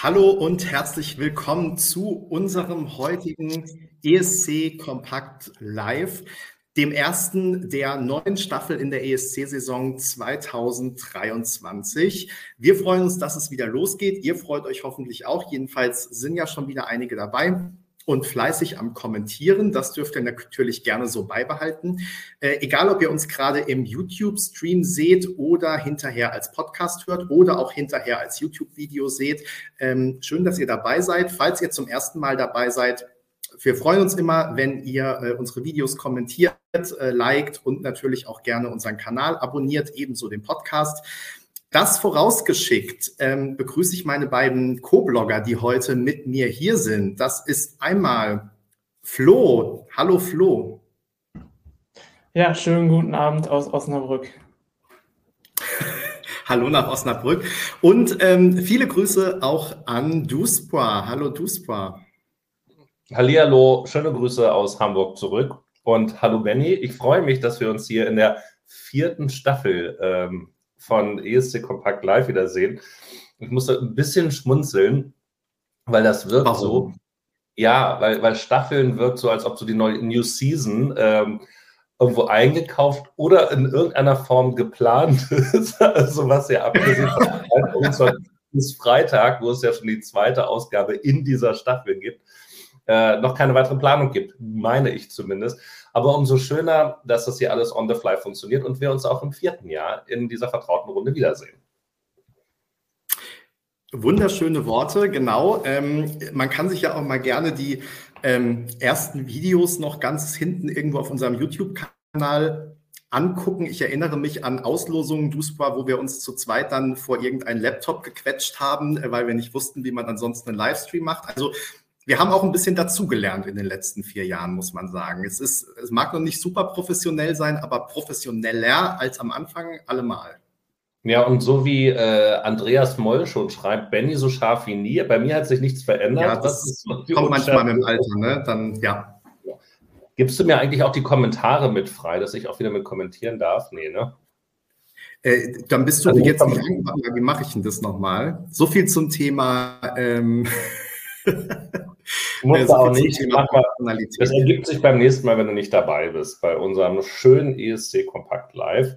Hallo und herzlich willkommen zu unserem heutigen ESC Kompakt Live, dem ersten der neuen Staffel in der ESC-Saison 2023. Wir freuen uns, dass es wieder losgeht. Ihr freut euch hoffentlich auch. Jedenfalls sind ja schon wieder einige dabei und fleißig am Kommentieren. Das dürft ihr natürlich gerne so beibehalten. Äh, egal, ob ihr uns gerade im YouTube-Stream seht oder hinterher als Podcast hört oder auch hinterher als YouTube-Video seht. Ähm, schön, dass ihr dabei seid. Falls ihr zum ersten Mal dabei seid, wir freuen uns immer, wenn ihr äh, unsere Videos kommentiert, äh, liked und natürlich auch gerne unseren Kanal abonniert, ebenso den Podcast. Das vorausgeschickt ähm, begrüße ich meine beiden Co-Blogger, die heute mit mir hier sind. Das ist einmal Flo. Hallo Flo. Ja, schönen guten Abend aus Osnabrück. Hallo nach Osnabrück. Und ähm, viele Grüße auch an Duspra. Hallo Duspra. Hallihallo, schöne Grüße aus Hamburg zurück. Und hallo Benny, ich freue mich, dass wir uns hier in der vierten Staffel ähm, von ESC Kompakt Live wiedersehen. Ich musste ein bisschen schmunzeln, weil das wirkt Warum? so. Ja, weil, weil Staffeln wirkt so, als ob so die neue New Season ähm, irgendwo eingekauft oder in irgendeiner Form geplant ist. also was ja abgesehen von bis Freitag, wo es ja schon die zweite Ausgabe in dieser Staffel gibt, äh, noch keine weitere Planung gibt, meine ich zumindest. Aber umso schöner, dass das hier alles on the fly funktioniert und wir uns auch im vierten Jahr in dieser vertrauten Runde wiedersehen. Wunderschöne Worte, genau. Ähm, man kann sich ja auch mal gerne die ähm, ersten Videos noch ganz hinten irgendwo auf unserem YouTube-Kanal angucken. Ich erinnere mich an Auslosungen, Duspa, wo wir uns zu zweit dann vor irgendeinen Laptop gequetscht haben, äh, weil wir nicht wussten, wie man ansonsten einen Livestream macht. Also wir haben auch ein bisschen dazugelernt in den letzten vier Jahren, muss man sagen. Es ist, es mag noch nicht super professionell sein, aber professioneller als am Anfang allemal. Ja, und so wie äh, Andreas Moll schon schreibt, Benny so scharf wie nie. Bei mir hat sich nichts verändert. Ja, das, das kommt manchmal mit dem Alter, ne? Dann, ja. Gibst du mir eigentlich auch die Kommentare mit frei, dass ich auch wieder mit kommentieren darf? Nee, ne? Äh, dann bist du also jetzt nicht Wie mache ich denn das nochmal? So viel zum Thema. Ähm, Muss also auch nicht. das ergibt sich beim nächsten Mal, wenn du nicht dabei bist, bei unserem schönen ESC Kompakt Live.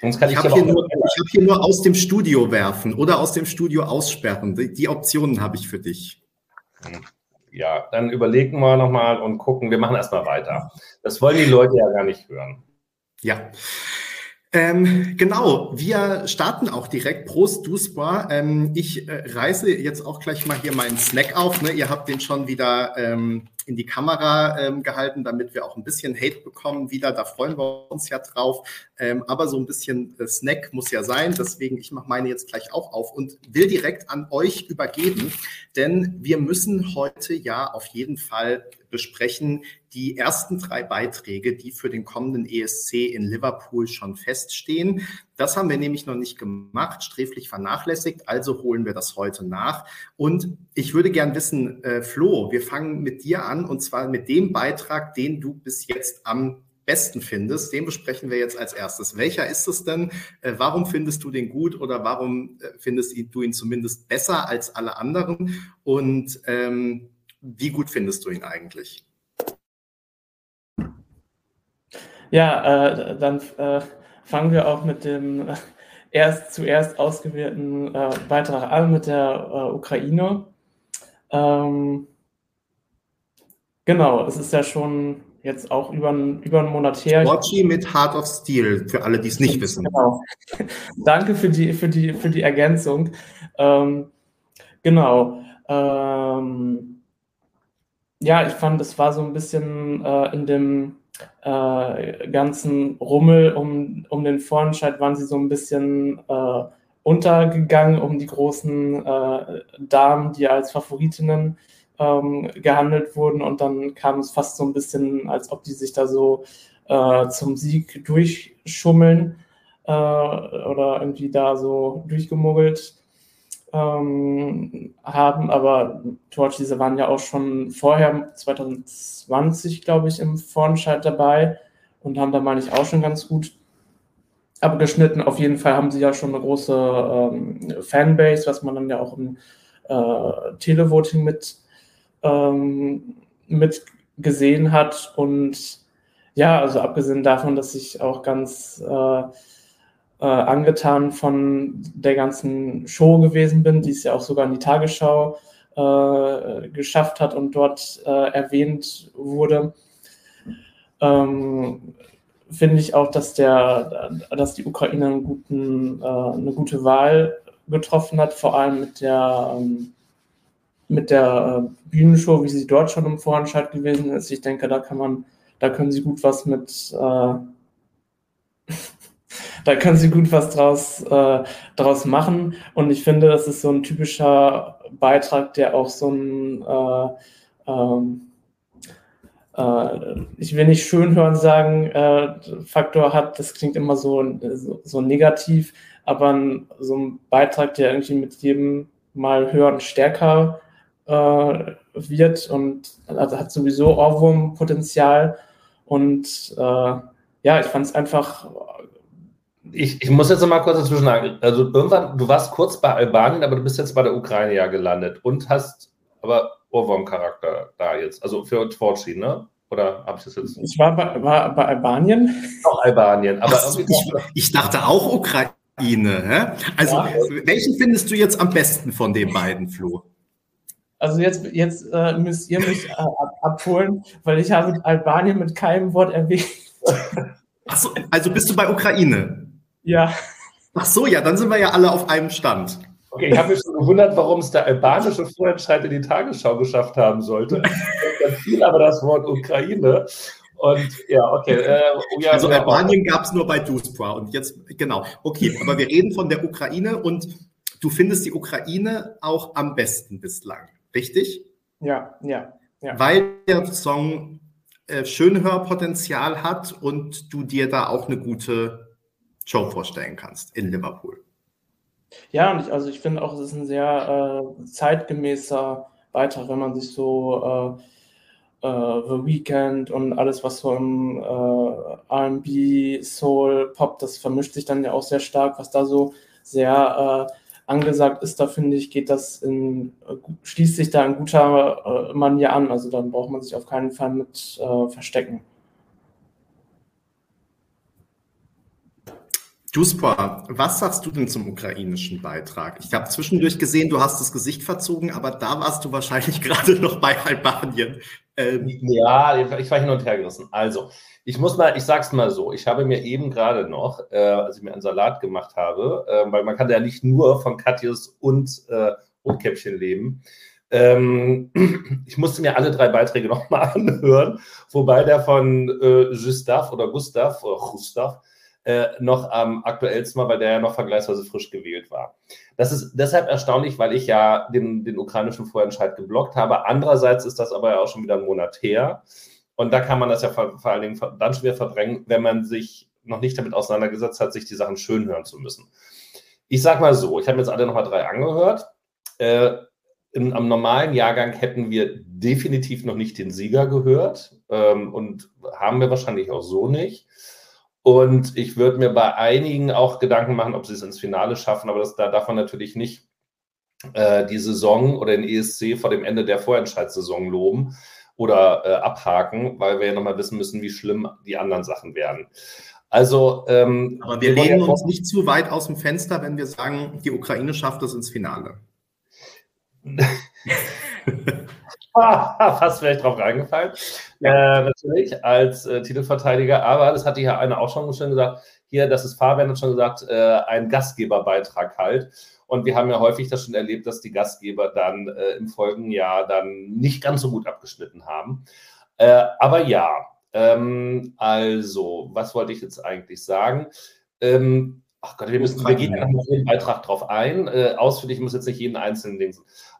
Sonst kann ich, ich habe hier, hab hier, nur aus dem Studio werfen oder aus dem Studio aussperren. Die, die Optionen habe ich für dich. Ja, dann überlegen wir nochmal und gucken. Wir machen erstmal weiter. Das wollen die Leute ja gar nicht hören. Ja. Ähm, genau, wir starten auch direkt. Prost, Duspa. Ähm, ich äh, reiße jetzt auch gleich mal hier meinen Snack auf. Ne? Ihr habt den schon wieder ähm, in die Kamera ähm, gehalten, damit wir auch ein bisschen Hate bekommen wieder. Da freuen wir uns ja drauf. Ähm, aber so ein bisschen äh, Snack muss ja sein. Deswegen, ich mache meine jetzt gleich auch auf und will direkt an euch übergeben. Denn wir müssen heute ja auf jeden Fall besprechen die ersten drei Beiträge, die für den kommenden ESC in Liverpool schon feststehen. Das haben wir nämlich noch nicht gemacht, sträflich vernachlässigt, also holen wir das heute nach. Und ich würde gern wissen, äh, Flo, wir fangen mit dir an und zwar mit dem Beitrag, den du bis jetzt am besten findest. Den besprechen wir jetzt als erstes. Welcher ist es denn? Äh, warum findest du den gut oder warum äh, findest du ihn zumindest besser als alle anderen? Und ähm, wie gut findest du ihn eigentlich? Ja, äh, dann äh, fangen wir auch mit dem erst zuerst ausgewählten äh, Beitrag an mit der äh, Ukraine. Ähm, genau, es ist ja schon jetzt auch über, über einen Monat her. Sporty mit Heart of Steel, für alle, die es nicht wissen. Genau. Danke für die, für die, für die Ergänzung. Ähm, genau. Ähm, ja, ich fand, es war so ein bisschen äh, in dem äh, ganzen Rummel um, um den Vorentscheid waren sie so ein bisschen äh, untergegangen um die großen äh, Damen, die als Favoritinnen ähm, gehandelt wurden. Und dann kam es fast so ein bisschen, als ob die sich da so äh, zum Sieg durchschummeln äh, oder irgendwie da so durchgemuggelt ähm, haben, aber Torch, diese waren ja auch schon vorher, 2020, glaube ich, im Vorentscheid dabei und haben da, meine ich, auch schon ganz gut abgeschnitten. Auf jeden Fall haben sie ja schon eine große ähm, Fanbase, was man dann ja auch im äh, Televoting mit, ähm, mit gesehen hat. Und ja, also abgesehen davon, dass ich auch ganz äh, äh, angetan von der ganzen Show gewesen bin, die es ja auch sogar in die Tagesschau äh, geschafft hat und dort äh, erwähnt wurde. Ähm, finde ich auch, dass, der, dass die Ukraine einen guten, äh, eine gute Wahl getroffen hat, vor allem mit der, ähm, mit der äh, Bühnenshow, wie sie dort schon im Vorentscheid gewesen ist. Ich denke, da kann man, da können sie gut was mit, äh, da können sie gut was draus, äh, draus machen. Und ich finde, das ist so ein typischer Beitrag, der auch so ein äh, ähm, äh, ich will nicht schön hören sagen, äh, Faktor hat, das klingt immer so, so, so negativ, aber ein, so ein Beitrag, der irgendwie mit jedem Mal hören stärker äh, wird und also hat sowieso Ohrwurmpotenzial und äh, ja, ich fand es einfach. Ich, ich muss jetzt mal kurz dazwischen sagen. Also irgendwann, du warst kurz bei Albanien, aber du bist jetzt bei der Ukraine ja gelandet und hast aber Ohrwurm-Charakter da jetzt. Also für Fortschritt, ne? Oder habe ich das jetzt? Ich war bei, war bei Albanien. Auch Albanien. Aber Ach, ich, ich, dachte auch Ukraine. Hä? Also, ja. welchen findest du jetzt am besten von den beiden, Flo? Also jetzt, jetzt äh, müsst ihr mich äh, abholen, weil ich habe Albanien mit keinem Wort erwähnt. Achso, also bist du bei Ukraine? Ja. Ach so, ja, dann sind wir ja alle auf einem Stand. Okay, ich habe mich schon gewundert, warum es der albanische Vorentscheid in die Tagesschau geschafft haben sollte. Dann fiel aber das Wort Ukraine. Und ja, okay. Äh, ja, also. Albanien gab es nur bei Duspra und jetzt, genau. Okay, aber wir reden von der Ukraine und du findest die Ukraine auch am besten bislang, richtig? Ja, ja. ja. Weil der Song äh, Schönhörpotenzial hat und du dir da auch eine gute Show vorstellen kannst in Liverpool. Ja, und ich, also ich finde auch, es ist ein sehr äh, zeitgemäßer Beitrag, wenn man sich so äh, äh, The Weekend und alles, was so im äh, RB, Soul, Pop, das vermischt sich dann ja auch sehr stark, was da so sehr äh, angesagt ist, da finde ich, geht das in, schließt sich da in guter äh, Manier an. Also dann braucht man sich auf keinen Fall mit verstecken. Duspa, was sagst du denn zum ukrainischen Beitrag? Ich habe zwischendurch gesehen, du hast das Gesicht verzogen, aber da warst du wahrscheinlich gerade noch bei Albanien. Ähm ja, ich war hin und her gerissen. Also, ich muss mal, ich sag's mal so, ich habe mir eben gerade noch, äh, als ich mir einen Salat gemacht habe, äh, weil man kann ja nicht nur von Katjes und äh, Rotkäppchen leben. Ähm, ich musste mir alle drei Beiträge nochmal anhören, wobei der von äh, Gustav oder Gustav oder Gustav äh, noch am aktuellsten war, weil der ja noch vergleichsweise frisch gewählt war. Das ist deshalb erstaunlich, weil ich ja den, den ukrainischen Vorentscheid geblockt habe. Andererseits ist das aber ja auch schon wieder ein Monat her. Und da kann man das ja vor, vor allen Dingen dann schwer verdrängen, wenn man sich noch nicht damit auseinandergesetzt hat, sich die Sachen schön hören zu müssen. Ich sag mal so, ich habe jetzt alle nochmal drei angehört. Äh, in, am normalen Jahrgang hätten wir definitiv noch nicht den Sieger gehört ähm, und haben wir wahrscheinlich auch so nicht. Und ich würde mir bei einigen auch Gedanken machen, ob sie es ins Finale schaffen, aber das, da darf man natürlich nicht äh, die Saison oder den ESC vor dem Ende der Vorentscheidssaison loben oder äh, abhaken, weil wir ja nochmal wissen müssen, wie schlimm die anderen Sachen werden. Also, ähm, aber wir lehnen uns nicht zu weit aus dem Fenster, wenn wir sagen, die Ukraine schafft es ins Finale. Fast wäre ich drauf reingefallen. Ja. Äh, natürlich als äh, Titelverteidiger, aber das hatte ja einer auch schon schön gesagt. Hier, das ist Fabian hat schon gesagt, äh, ein Gastgeberbeitrag halt. Und wir haben ja häufig das schon erlebt, dass die Gastgeber dann äh, im folgenden Jahr dann nicht ganz so gut abgeschnitten haben. Äh, aber ja, ähm, also, was wollte ich jetzt eigentlich sagen? Ähm, ach Gott, wir müssen, wir gehen ja noch jeden Beitrag drauf ein. Äh, ausführlich muss jetzt nicht jeden einzelnen Ding.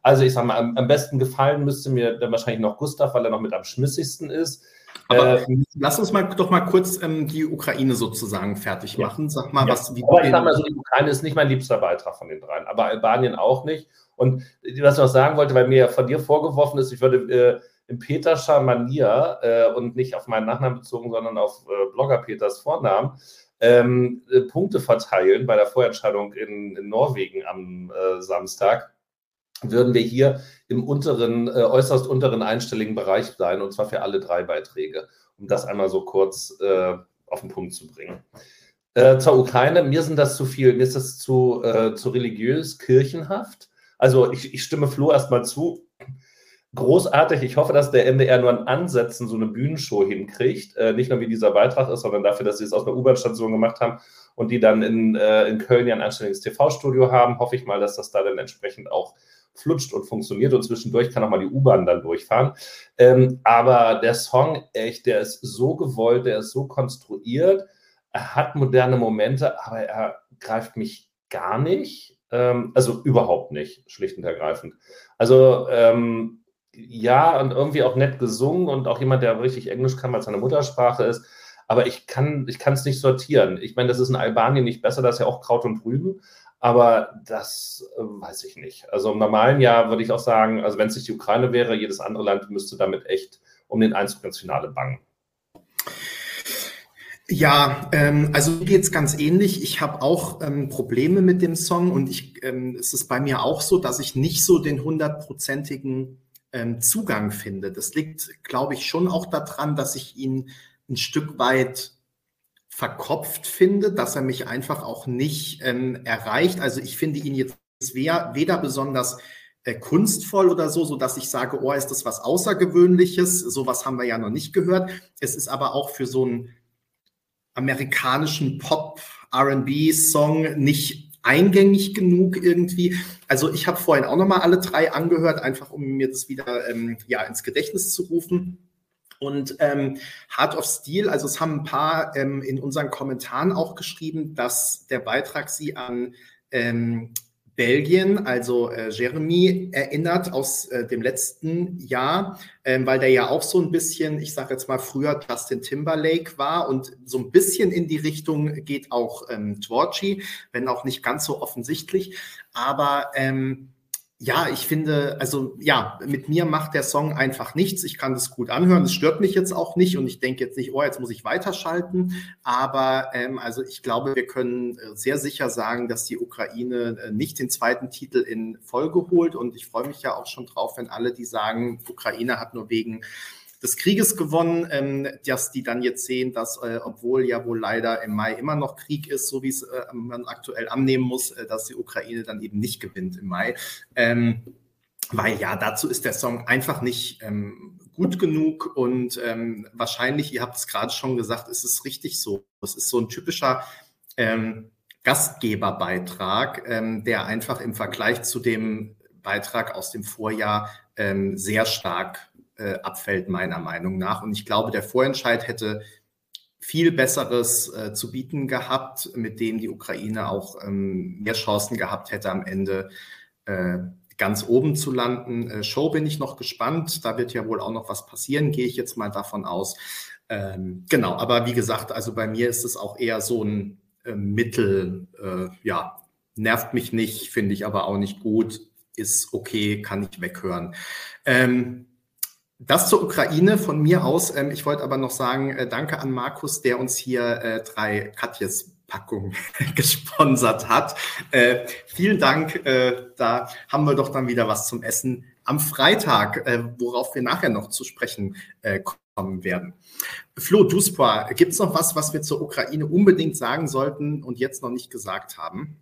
Also ich sage mal, am, am, besten gefallen müsste mir dann wahrscheinlich noch Gustav, weil er noch mit am schmissigsten ist. Aber äh, lass uns mal doch mal kurz ähm, die Ukraine sozusagen fertig machen. Ja. Sag mal, ja. was wie Aber ich sag mal so, die Ukraine ist nicht mein liebster Beitrag von den dreien, aber Albanien auch nicht. Und was ich noch sagen wollte, weil mir ja von dir vorgeworfen ist, ich würde äh, in Peterscher Manier äh, und nicht auf meinen Nachnamen bezogen, sondern auf äh, Blogger Peters Vornamen, ähm, äh, Punkte verteilen bei der Vorentscheidung in, in Norwegen am äh, Samstag. Würden wir hier im unteren, äh, äußerst unteren einstelligen Bereich sein, und zwar für alle drei Beiträge, um das einmal so kurz äh, auf den Punkt zu bringen. Äh, zur Ukraine, mir sind das zu viel, mir ist das zu, äh, zu religiös, kirchenhaft. Also ich, ich stimme Flo erstmal zu. Großartig. Ich hoffe, dass der NDR nur an Ansätzen so eine Bühnenshow hinkriegt. Äh, nicht nur wie dieser Beitrag ist, sondern dafür, dass sie es aus einer U-Bahn-Station gemacht haben und die dann in, äh, in Köln ja ein anständiges TV-Studio haben. Hoffe ich mal, dass das da dann entsprechend auch flutscht und funktioniert und zwischendurch kann auch mal die U-Bahn dann durchfahren. Ähm, aber der Song, echt, der ist so gewollt, der ist so konstruiert, er hat moderne Momente, aber er greift mich gar nicht. Ähm, also überhaupt nicht, schlicht und ergreifend. Also ähm, ja, und irgendwie auch nett gesungen und auch jemand, der richtig Englisch kann, weil es seine Muttersprache ist. Aber ich kann es nicht sortieren. Ich meine, das ist in Albanien nicht besser, das ist ja auch Kraut und Rüben. Aber das äh, weiß ich nicht. Also im normalen Jahr würde ich auch sagen, also wenn es nicht die Ukraine wäre, jedes andere Land müsste damit echt um den Einzug ins Finale bangen. Ja, ähm, also mir geht's ganz ähnlich. Ich habe auch ähm, Probleme mit dem Song und ich, ähm, es ist bei mir auch so, dass ich nicht so den hundertprozentigen ähm, Zugang finde. Das liegt, glaube ich, schon auch daran, dass ich ihn ein Stück weit verkopft finde, dass er mich einfach auch nicht ähm, erreicht. Also ich finde ihn jetzt weder besonders äh, kunstvoll oder so, so dass ich sage, oh, ist das was Außergewöhnliches? Sowas haben wir ja noch nicht gehört. Es ist aber auch für so einen amerikanischen Pop R&B Song nicht eingängig genug irgendwie. Also ich habe vorhin auch noch mal alle drei angehört, einfach um mir das wieder ähm, ja ins Gedächtnis zu rufen. Und ähm, Heart of Steel, also es haben ein paar ähm, in unseren Kommentaren auch geschrieben, dass der Beitrag sie an ähm, Belgien, also äh, Jeremy, erinnert aus äh, dem letzten Jahr, ähm, weil der ja auch so ein bisschen, ich sage jetzt mal früher Justin Timberlake war und so ein bisschen in die Richtung geht auch ähm, Dvorchi, wenn auch nicht ganz so offensichtlich. Aber ähm, ja, ich finde, also ja, mit mir macht der Song einfach nichts. Ich kann das gut anhören. Es stört mich jetzt auch nicht und ich denke jetzt nicht, oh, jetzt muss ich weiterschalten. Aber ähm, also ich glaube, wir können äh, sehr sicher sagen, dass die Ukraine äh, nicht den zweiten Titel in Folge holt. Und ich freue mich ja auch schon drauf, wenn alle, die sagen, Ukraine hat nur wegen des Krieges gewonnen, ähm, dass die dann jetzt sehen, dass, äh, obwohl ja wohl leider im Mai immer noch Krieg ist, so wie es äh, man aktuell annehmen muss, äh, dass die Ukraine dann eben nicht gewinnt im Mai. Ähm, weil ja, dazu ist der Song einfach nicht ähm, gut genug und ähm, wahrscheinlich, ihr habt es gerade schon gesagt, ist es richtig so. Es ist so ein typischer ähm, Gastgeberbeitrag, ähm, der einfach im Vergleich zu dem Beitrag aus dem Vorjahr ähm, sehr stark äh, abfällt, meiner Meinung nach. Und ich glaube, der Vorentscheid hätte viel Besseres äh, zu bieten gehabt, mit dem die Ukraine auch ähm, mehr Chancen gehabt hätte, am Ende äh, ganz oben zu landen. Äh, Show bin ich noch gespannt. Da wird ja wohl auch noch was passieren, gehe ich jetzt mal davon aus. Ähm, genau, aber wie gesagt, also bei mir ist es auch eher so ein äh, Mittel, äh, ja, nervt mich nicht, finde ich aber auch nicht gut, ist okay, kann ich weghören. Ähm, das zur Ukraine von mir aus. Ähm, ich wollte aber noch sagen, äh, danke an Markus, der uns hier äh, drei Katjes Packungen gesponsert hat. Äh, vielen Dank. Äh, da haben wir doch dann wieder was zum Essen am Freitag, äh, worauf wir nachher noch zu sprechen äh, kommen werden. Flo Duspoir, gibt es noch was, was wir zur Ukraine unbedingt sagen sollten und jetzt noch nicht gesagt haben?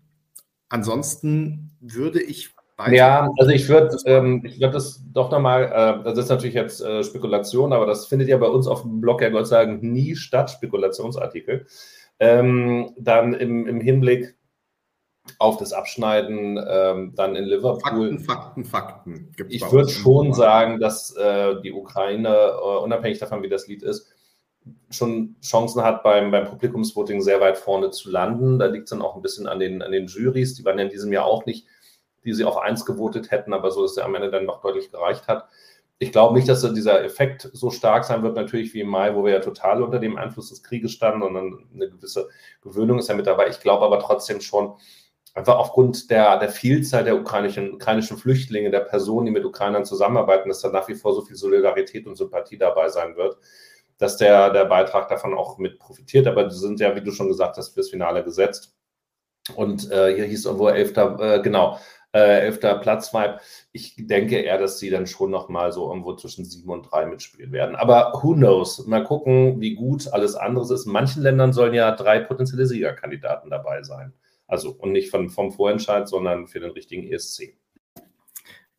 Ansonsten würde ich weiter. Ja, also ich würde ähm, ich würd das doch nochmal, äh, das ist natürlich jetzt äh, Spekulation, aber das findet ja bei uns auf dem Blog ja Gott sei Dank nie statt, Spekulationsartikel. Ähm, dann im, im Hinblick auf das Abschneiden ähm, dann in Liverpool. Fakten, Fakten, Fakten. Gibt's ich würde schon sagen, dass äh, die Ukraine, äh, unabhängig davon, wie das Lied ist, schon Chancen hat, beim, beim Publikumsvoting sehr weit vorne zu landen. Da liegt es dann auch ein bisschen an den, an den Juries. Die waren ja in diesem Jahr auch nicht die sie auf eins gewotet hätten, aber so, dass er am Ende dann noch deutlich gereicht hat. Ich glaube nicht, dass dieser Effekt so stark sein wird, natürlich wie im Mai, wo wir ja total unter dem Einfluss des Krieges standen dann eine gewisse Gewöhnung ist ja mit dabei. Ich glaube aber trotzdem schon, einfach aufgrund der, der Vielzahl der ukrainischen, ukrainischen Flüchtlinge, der Personen, die mit Ukrainern zusammenarbeiten, dass da nach wie vor so viel Solidarität und Sympathie dabei sein wird, dass der, der Beitrag davon auch mit profitiert. Aber die sind ja, wie du schon gesagt hast, fürs Finale gesetzt. Und äh, hier hieß irgendwo Elfter, äh, genau, äh, elfter Platzvibe. Ich denke eher, dass sie dann schon nochmal so irgendwo zwischen sieben und drei mitspielen werden. Aber who knows? Mal gucken, wie gut alles andere ist. In manchen Ländern sollen ja drei potenzielle Siegerkandidaten dabei sein. Also und nicht von, vom Vorentscheid, sondern für den richtigen ESC.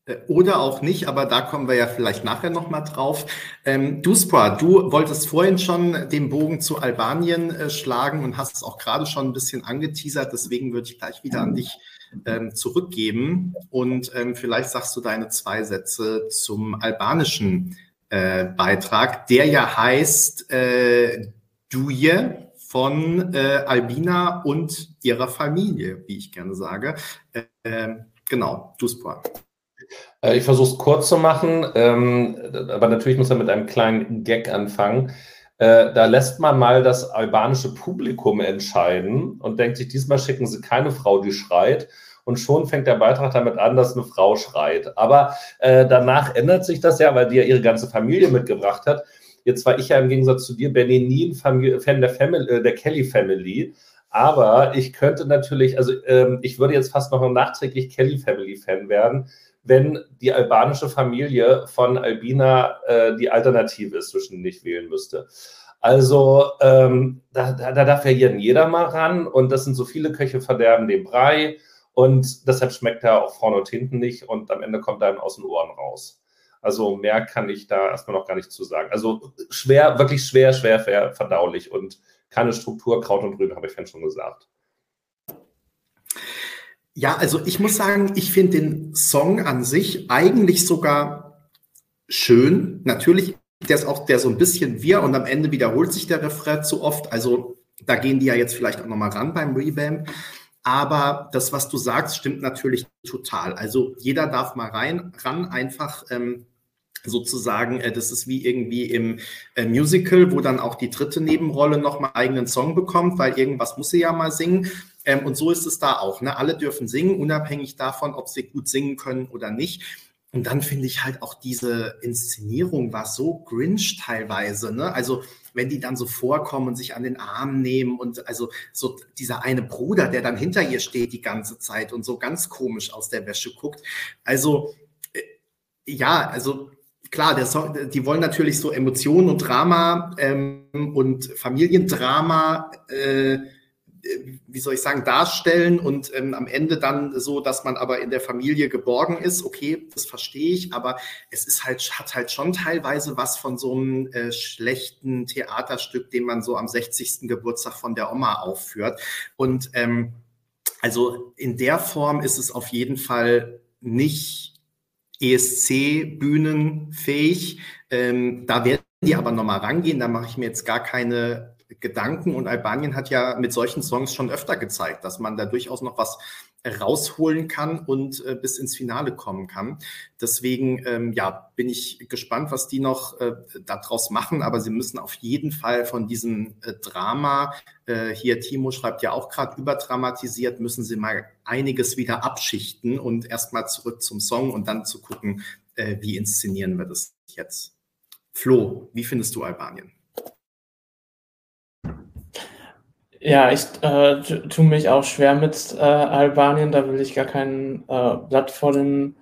Äh, oder auch nicht, aber da kommen wir ja vielleicht nachher nochmal drauf. Ähm, Duspra, du wolltest vorhin schon den Bogen zu Albanien äh, schlagen und hast es auch gerade schon ein bisschen angeteasert, deswegen würde ich gleich wieder an dich ähm, zurückgeben und ähm, vielleicht sagst du deine zwei Sätze zum albanischen äh, Beitrag, der ja heißt äh, Duje von äh, Albina und ihrer Familie, wie ich gerne sage. Äh, genau. Äh, ich versuche es kurz zu machen, ähm, aber natürlich muss er mit einem kleinen Gag anfangen. Äh, da lässt man mal das albanische Publikum entscheiden und denkt sich, diesmal schicken sie keine Frau, die schreit. Und schon fängt der Beitrag damit an, dass eine Frau schreit. Aber äh, danach ändert sich das ja, weil die ja ihre ganze Familie mitgebracht hat. Jetzt war ich ja im Gegensatz zu dir, Benny, nie ein Famili Fan der, Family, äh, der Kelly Family. Aber ich könnte natürlich, also ähm, ich würde jetzt fast noch nachträglich Kelly Family Fan werden, wenn die albanische Familie von Albina äh, die Alternative ist, zwischen ich wählen müsste. Also ähm, da, da, da, darf ja jeder mal ran und das sind so viele Köche verderben den Brei und deshalb schmeckt er auch vorne und hinten nicht und am Ende kommt er dann aus den Ohren raus. Also mehr kann ich da erstmal noch gar nicht zu sagen. Also schwer, wirklich schwer, schwer verdaulich und keine Struktur, Kraut und Rüben, habe ich vorhin schon gesagt. Ja, also ich muss sagen, ich finde den Song an sich eigentlich sogar schön. Natürlich, der ist auch der so ein bisschen wir und am Ende wiederholt sich der Refrain zu oft. Also da gehen die ja jetzt vielleicht auch nochmal ran beim Revamp. Aber das, was du sagst, stimmt natürlich total. Also jeder darf mal rein, ran, einfach ähm, sozusagen, äh, das ist wie irgendwie im äh, Musical, wo dann auch die dritte Nebenrolle nochmal eigenen Song bekommt, weil irgendwas muss sie ja mal singen. Ähm, und so ist es da auch. Ne? Alle dürfen singen, unabhängig davon, ob sie gut singen können oder nicht. Und dann finde ich halt auch diese Inszenierung war so Grinch teilweise. Ne? Also wenn die dann so vorkommen und sich an den Arm nehmen und also so dieser eine Bruder, der dann hinter ihr steht die ganze Zeit und so ganz komisch aus der Wäsche guckt. Also äh, ja, also klar, Song, die wollen natürlich so Emotionen und Drama ähm, und Familiendrama äh, wie soll ich sagen, darstellen und ähm, am Ende dann so, dass man aber in der Familie geborgen ist. Okay, das verstehe ich, aber es ist halt, hat halt schon teilweise was von so einem äh, schlechten Theaterstück, den man so am 60. Geburtstag von der Oma aufführt. Und ähm, also in der Form ist es auf jeden Fall nicht ESC-Bühnenfähig. Ähm, da werden die aber nochmal rangehen. Da mache ich mir jetzt gar keine Gedanken und Albanien hat ja mit solchen Songs schon öfter gezeigt, dass man da durchaus noch was rausholen kann und äh, bis ins Finale kommen kann. Deswegen ähm, ja, bin ich gespannt, was die noch äh, daraus machen, aber sie müssen auf jeden Fall von diesem äh, Drama, äh, hier Timo schreibt ja auch gerade überdramatisiert, müssen sie mal einiges wieder abschichten und erstmal zurück zum Song und dann zu gucken, äh, wie inszenieren wir das jetzt. Flo, wie findest du Albanien? Ja, ich äh, tue mich auch schwer mit äh, Albanien. Da will ich gar kein äh, Blatt vor den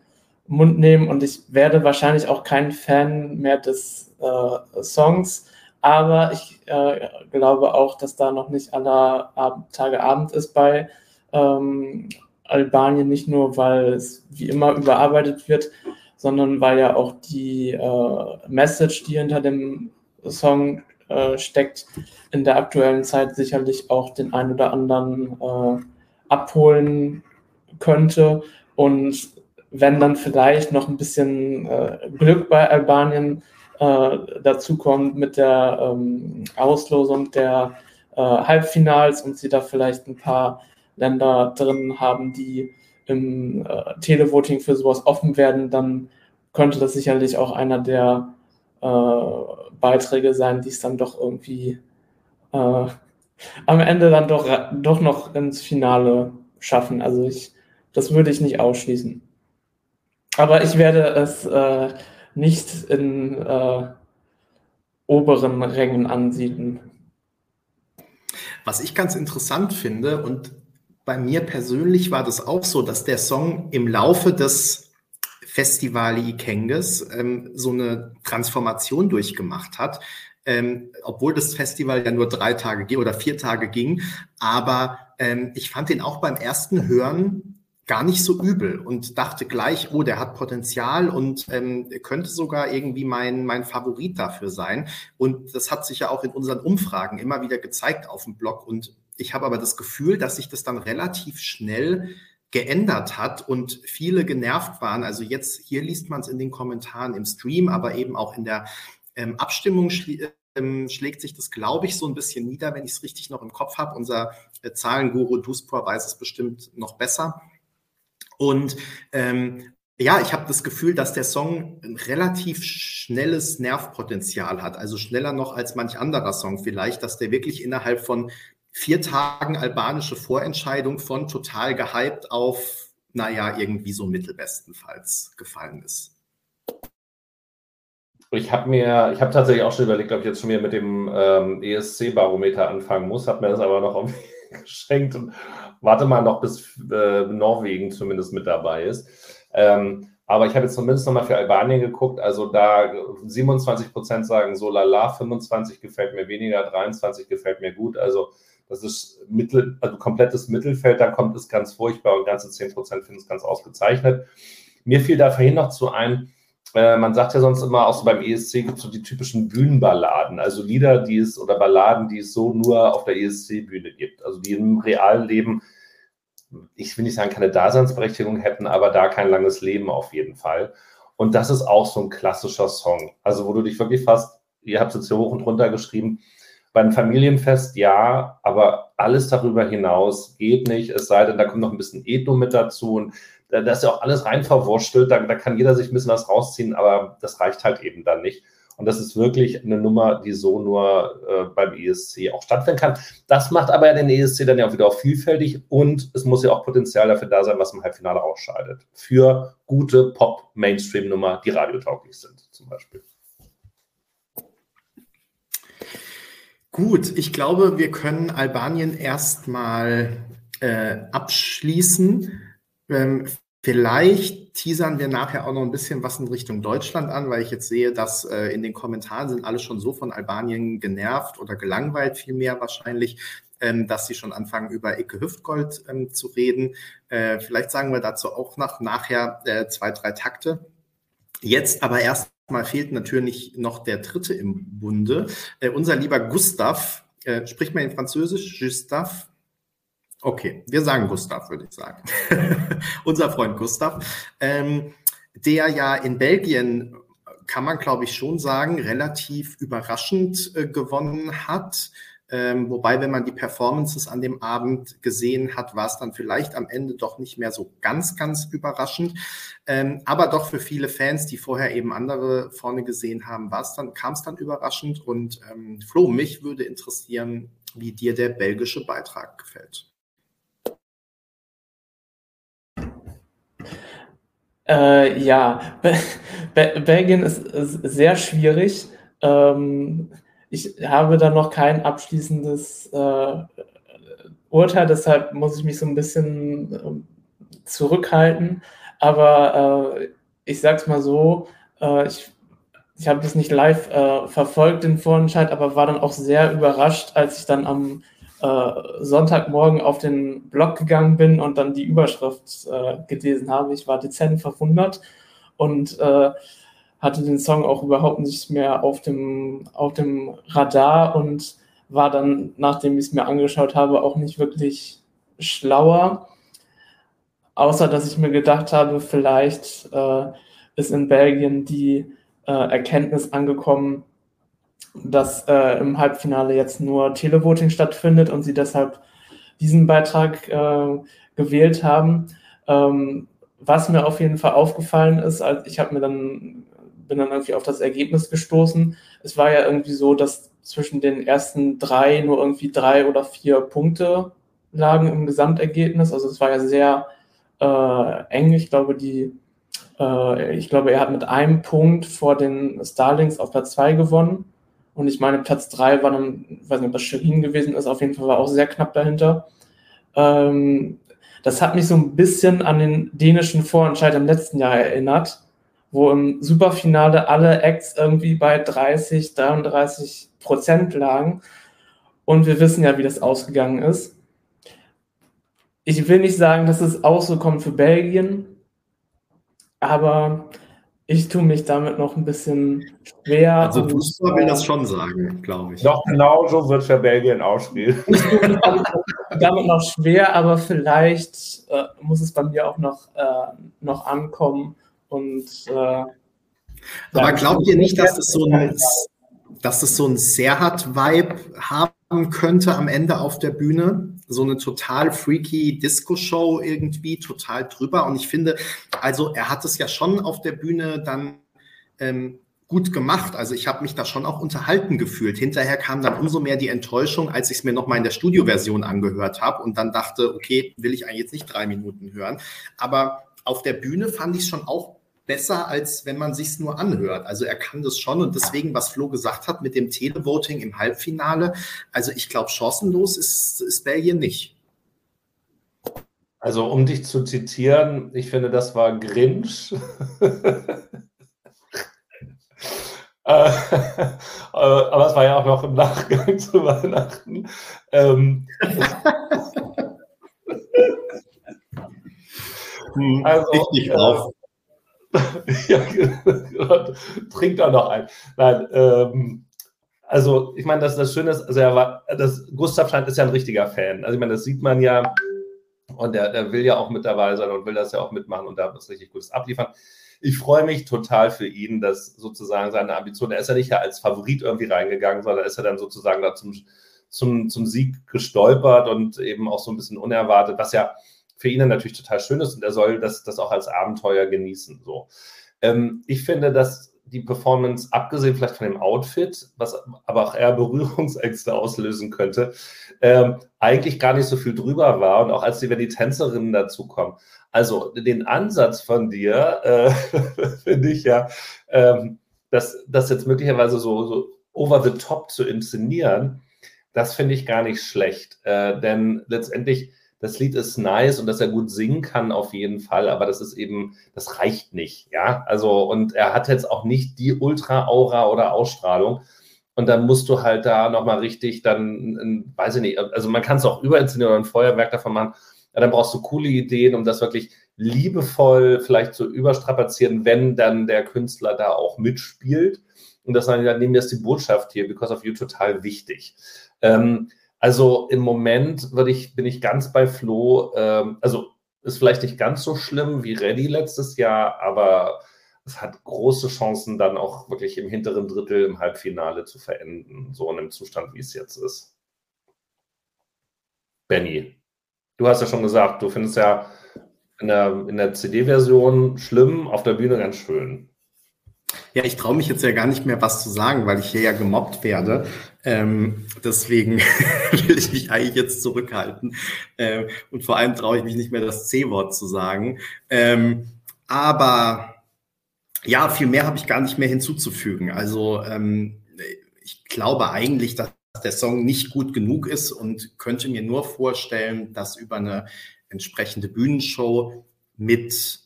Mund nehmen und ich werde wahrscheinlich auch kein Fan mehr des äh, Songs. Aber ich äh, glaube auch, dass da noch nicht aller Ab Tage Abend ist bei ähm, Albanien. Nicht nur, weil es wie immer überarbeitet wird, sondern weil ja auch die äh, Message, die hinter dem Song steckt, in der aktuellen Zeit sicherlich auch den einen oder anderen äh, abholen könnte. Und wenn dann vielleicht noch ein bisschen äh, Glück bei Albanien äh, dazu mit der ähm, Auslosung der äh, Halbfinals und sie da vielleicht ein paar Länder drin haben, die im äh, Televoting für sowas offen werden, dann könnte das sicherlich auch einer der äh, Beiträge sein, die es dann doch irgendwie äh, am Ende dann doch, doch noch ins Finale schaffen. Also ich, das würde ich nicht ausschließen. Aber ich werde es äh, nicht in äh, oberen Rängen ansiedeln. Was ich ganz interessant finde, und bei mir persönlich war das auch so, dass der Song im Laufe des Festival Ikenges ähm, so eine Transformation durchgemacht hat. Ähm, obwohl das Festival ja nur drei Tage oder vier Tage ging. Aber ähm, ich fand den auch beim ersten Hören gar nicht so übel und dachte gleich, oh, der hat Potenzial und ähm, könnte sogar irgendwie mein, mein Favorit dafür sein. Und das hat sich ja auch in unseren Umfragen immer wieder gezeigt auf dem Blog. Und ich habe aber das Gefühl, dass sich das dann relativ schnell geändert hat und viele genervt waren. Also jetzt hier liest man es in den Kommentaren im Stream, aber eben auch in der ähm, Abstimmung schli ähm, schlägt sich das, glaube ich, so ein bisschen nieder, wenn ich es richtig noch im Kopf habe. Unser äh, Zahlenguru Duspor weiß es bestimmt noch besser. Und ähm, ja, ich habe das Gefühl, dass der Song ein relativ schnelles Nervpotenzial hat, also schneller noch als manch anderer Song vielleicht, dass der wirklich innerhalb von vier Tagen albanische Vorentscheidung von total gehypt auf, naja, irgendwie so mittelbestenfalls gefallen ist. Ich habe mir, ich habe tatsächlich auch schon überlegt, ob ich jetzt schon wieder mit dem ähm, ESC-Barometer anfangen muss, habe mir das aber noch geschenkt und warte mal noch, bis äh, Norwegen zumindest mit dabei ist. Ähm, aber ich habe jetzt zumindest nochmal für Albanien geguckt. Also da 27 Prozent sagen so lala, 25 gefällt mir weniger, 23 gefällt mir gut. Also das ist Mittel, also komplettes Mittelfeld. Da kommt es ganz furchtbar und ganze 10 Prozent finden es ganz ausgezeichnet. Mir fiel da vorhin noch zu ein, äh, man sagt ja sonst immer, auch so beim ESC gibt es so die typischen Bühnenballaden, also Lieder, die es oder Balladen, die es so nur auf der ESC-Bühne gibt, also die im realen Leben, ich will nicht sagen, keine Daseinsberechtigung hätten, aber da kein langes Leben auf jeden Fall. Und das ist auch so ein klassischer Song, also wo du dich wirklich fast, ihr habt es jetzt hier hoch und runter geschrieben, beim Familienfest ja, aber alles darüber hinaus geht nicht, es sei denn, da kommt noch ein bisschen Ethno mit dazu und da ist ja auch alles rein verwurschtelt, da, da kann jeder sich ein bisschen was rausziehen, aber das reicht halt eben dann nicht. Und das ist wirklich eine Nummer, die so nur äh, beim ESC auch stattfinden kann. Das macht aber ja den ESC dann ja auch wieder auch vielfältig und es muss ja auch Potenzial dafür da sein, was im Halbfinale ausscheidet. Für gute Pop-Mainstream-Nummer, die radiotauglich sind, zum Beispiel. Gut, ich glaube, wir können Albanien erstmal äh, abschließen. Ähm, vielleicht teasern wir nachher auch noch ein bisschen was in Richtung Deutschland an, weil ich jetzt sehe, dass äh, in den Kommentaren sind alle schon so von Albanien genervt oder gelangweilt, vielmehr wahrscheinlich, ähm, dass sie schon anfangen, über Icke Hüftgold ähm, zu reden. Äh, vielleicht sagen wir dazu auch noch nachher äh, zwei, drei Takte. Jetzt aber erstmal fehlt natürlich noch der dritte im Bunde. Äh, unser lieber Gustav, äh, spricht man in Französisch? Gustav? Okay, wir sagen Gustav, würde ich sagen. Unser Freund Gustav, ähm, der ja in Belgien, kann man glaube ich schon sagen, relativ überraschend äh, gewonnen hat. Ähm, wobei, wenn man die Performances an dem Abend gesehen hat, war es dann vielleicht am Ende doch nicht mehr so ganz, ganz überraschend. Ähm, aber doch für viele Fans, die vorher eben andere vorne gesehen haben, war es dann, kam es dann überraschend. Und ähm, Flo, mich würde interessieren, wie dir der belgische Beitrag gefällt. Äh, ja, Be Be Belgien ist, ist, sehr schwierig. Ähm, ich habe da noch kein abschließendes äh, Urteil, deshalb muss ich mich so ein bisschen äh, zurückhalten. Aber äh, ich sag's mal so, äh, ich, ich habe das nicht live äh, verfolgt, den Vorentscheid, aber war dann auch sehr überrascht, als ich dann am äh, Sonntagmorgen auf den Blog gegangen bin und dann die Überschrift äh, gelesen habe. Ich war dezent verwundert und äh, hatte den Song auch überhaupt nicht mehr auf dem, auf dem Radar und war dann, nachdem ich es mir angeschaut habe, auch nicht wirklich schlauer. Außer dass ich mir gedacht habe, vielleicht äh, ist in Belgien die äh, Erkenntnis angekommen, dass äh, im Halbfinale jetzt nur Televoting stattfindet und sie deshalb diesen Beitrag äh, gewählt haben. Ähm, was mir auf jeden Fall aufgefallen ist, also ich habe mir dann bin dann irgendwie auf das Ergebnis gestoßen. Es war ja irgendwie so, dass zwischen den ersten drei nur irgendwie drei oder vier Punkte lagen im Gesamtergebnis. Also es war ja sehr äh, eng. Ich glaube, die, äh, ich glaube, er hat mit einem Punkt vor den Starlings auf Platz zwei gewonnen. Und ich meine, Platz drei war dann, ich weiß nicht, ob das Shirin gewesen ist, auf jeden Fall war auch sehr knapp dahinter. Ähm, das hat mich so ein bisschen an den dänischen Vorentscheid im letzten Jahr erinnert, wo im Superfinale alle Acts irgendwie bei 30, 33 Prozent lagen. Und wir wissen ja, wie das ausgegangen ist. Ich will nicht sagen, dass es auch so kommt für Belgien, aber ich tue mich damit noch ein bisschen schwer. Also Duisburg will das schon sagen, glaube ich. Doch genauso wird für Belgien ausspielen. Ich tue mich damit, damit noch schwer, aber vielleicht äh, muss es bei mir auch noch, äh, noch ankommen. Und, äh, aber glaubt ihr nicht, dass das so ein, dass das so ein Serhat-Vibe haben könnte am Ende auf der Bühne? So eine total freaky Disco-Show irgendwie, total drüber. Und ich finde, also er hat es ja schon auf der Bühne dann ähm, gut gemacht. Also ich habe mich da schon auch unterhalten gefühlt. Hinterher kam dann umso mehr die Enttäuschung, als ich es mir nochmal in der Studioversion angehört habe und dann dachte, okay, will ich eigentlich jetzt nicht drei Minuten hören. Aber auf der Bühne fand ich es schon auch besser, als wenn man sich nur anhört. Also er kann das schon und deswegen, was Flo gesagt hat mit dem Televoting im Halbfinale, also ich glaube, chancenlos ist, ist Belgien nicht. Also um dich zu zitieren, ich finde, das war Grinch. Äh, aber es war ja auch noch im Nachgang zu Weihnachten. Ähm, hm, also, Richtig äh, auf. ja, trink da noch ein. Nein, ähm, also ich meine, das, das Schöne ist, also er war, das, Gustav Schein ist ja ein richtiger Fan. Also ich meine, das sieht man ja und der, der will ja auch mit dabei sein und will das ja auch mitmachen und da was richtig Gutes abliefern. Ich freue mich total für ihn, dass sozusagen seine Ambition, er ist ja nicht ja als Favorit irgendwie reingegangen, sondern ist er dann sozusagen da zum, zum, zum Sieg gestolpert und eben auch so ein bisschen unerwartet, was ja für ihn natürlich total schön ist und er soll das, das auch als Abenteuer genießen. So. Ähm, ich finde, dass die Performance, abgesehen vielleicht von dem Outfit, was aber auch eher Berührungsängste auslösen könnte, ähm, eigentlich gar nicht so viel drüber war. Und auch als die, wenn die Tänzerinnen dazukommen. Also den Ansatz von dir äh, finde ich ja, ähm, dass das jetzt möglicherweise so, so over the top zu inszenieren, das finde ich gar nicht schlecht. Äh, denn letztendlich das Lied ist nice und dass er gut singen kann auf jeden Fall, aber das ist eben, das reicht nicht, ja. Also, und er hat jetzt auch nicht die Ultra-Aura oder Ausstrahlung. Und dann musst du halt da nochmal richtig dann, weiß ich nicht, also man kann es auch überinszenieren oder ein Feuerwerk davon machen. Ja, dann brauchst du coole Ideen, um das wirklich liebevoll vielleicht zu überstrapazieren, wenn dann der Künstler da auch mitspielt. Und das dann, dann nehmen wir jetzt die Botschaft hier, because of you, total wichtig. Ähm, also im Moment würde ich, bin ich ganz bei Flo. Ähm, also ist vielleicht nicht ganz so schlimm wie Reddy letztes Jahr, aber es hat große Chancen, dann auch wirklich im hinteren Drittel im Halbfinale zu verenden, so in dem Zustand, wie es jetzt ist. Benny, du hast ja schon gesagt, du findest ja in der, in der CD-Version schlimm, auf der Bühne ganz schön. Ja, ich traue mich jetzt ja gar nicht mehr was zu sagen, weil ich hier ja gemobbt werde. Ähm, deswegen will ich mich eigentlich jetzt zurückhalten. Ähm, und vor allem traue ich mich nicht mehr, das C-Wort zu sagen. Ähm, aber ja, viel mehr habe ich gar nicht mehr hinzuzufügen. Also ähm, ich glaube eigentlich, dass der Song nicht gut genug ist und könnte mir nur vorstellen, dass über eine entsprechende Bühnenshow mit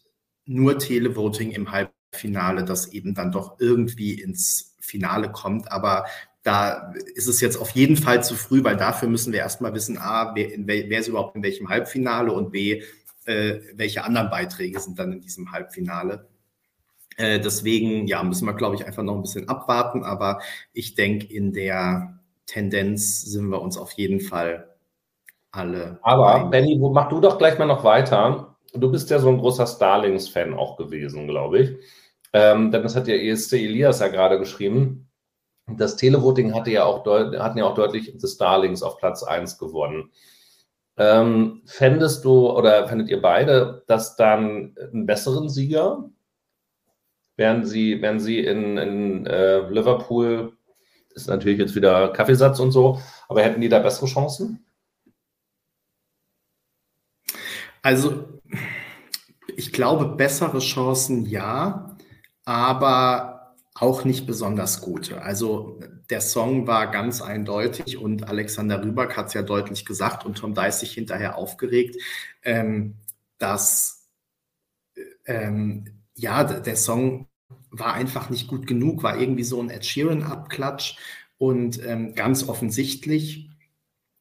nur Televoting im Halb Finale, das eben dann doch irgendwie ins Finale kommt. Aber da ist es jetzt auf jeden Fall zu früh, weil dafür müssen wir erstmal wissen, A, wer, wer ist überhaupt in welchem Halbfinale und B, äh, welche anderen Beiträge sind dann in diesem Halbfinale. Äh, deswegen, ja, müssen wir, glaube ich, einfach noch ein bisschen abwarten. Aber ich denke, in der Tendenz sind wir uns auf jeden Fall alle. Aber, ein. Benny, mach du doch gleich mal noch weiter. Du bist ja so ein großer Starlings-Fan auch gewesen, glaube ich. Ähm, denn das hat ja ESC Elias ja gerade geschrieben. Das Televoting hatte ja auch hatten ja auch deutlich The Starlings auf Platz 1 gewonnen. Ähm, fändest du oder fändet ihr beide das dann einen besseren Sieger? Wären sie, wären sie in, in äh, Liverpool, ist natürlich jetzt wieder Kaffeesatz und so, aber hätten die da bessere Chancen? Also, ich glaube, bessere Chancen ja. Aber auch nicht besonders gut. Also der Song war ganz eindeutig und Alexander Rüback hat es ja deutlich gesagt und Tom Dice sich hinterher aufgeregt, ähm, dass ähm, ja, der Song war einfach nicht gut genug, war irgendwie so ein Ed Sheeran-Abklatsch und ähm, ganz offensichtlich.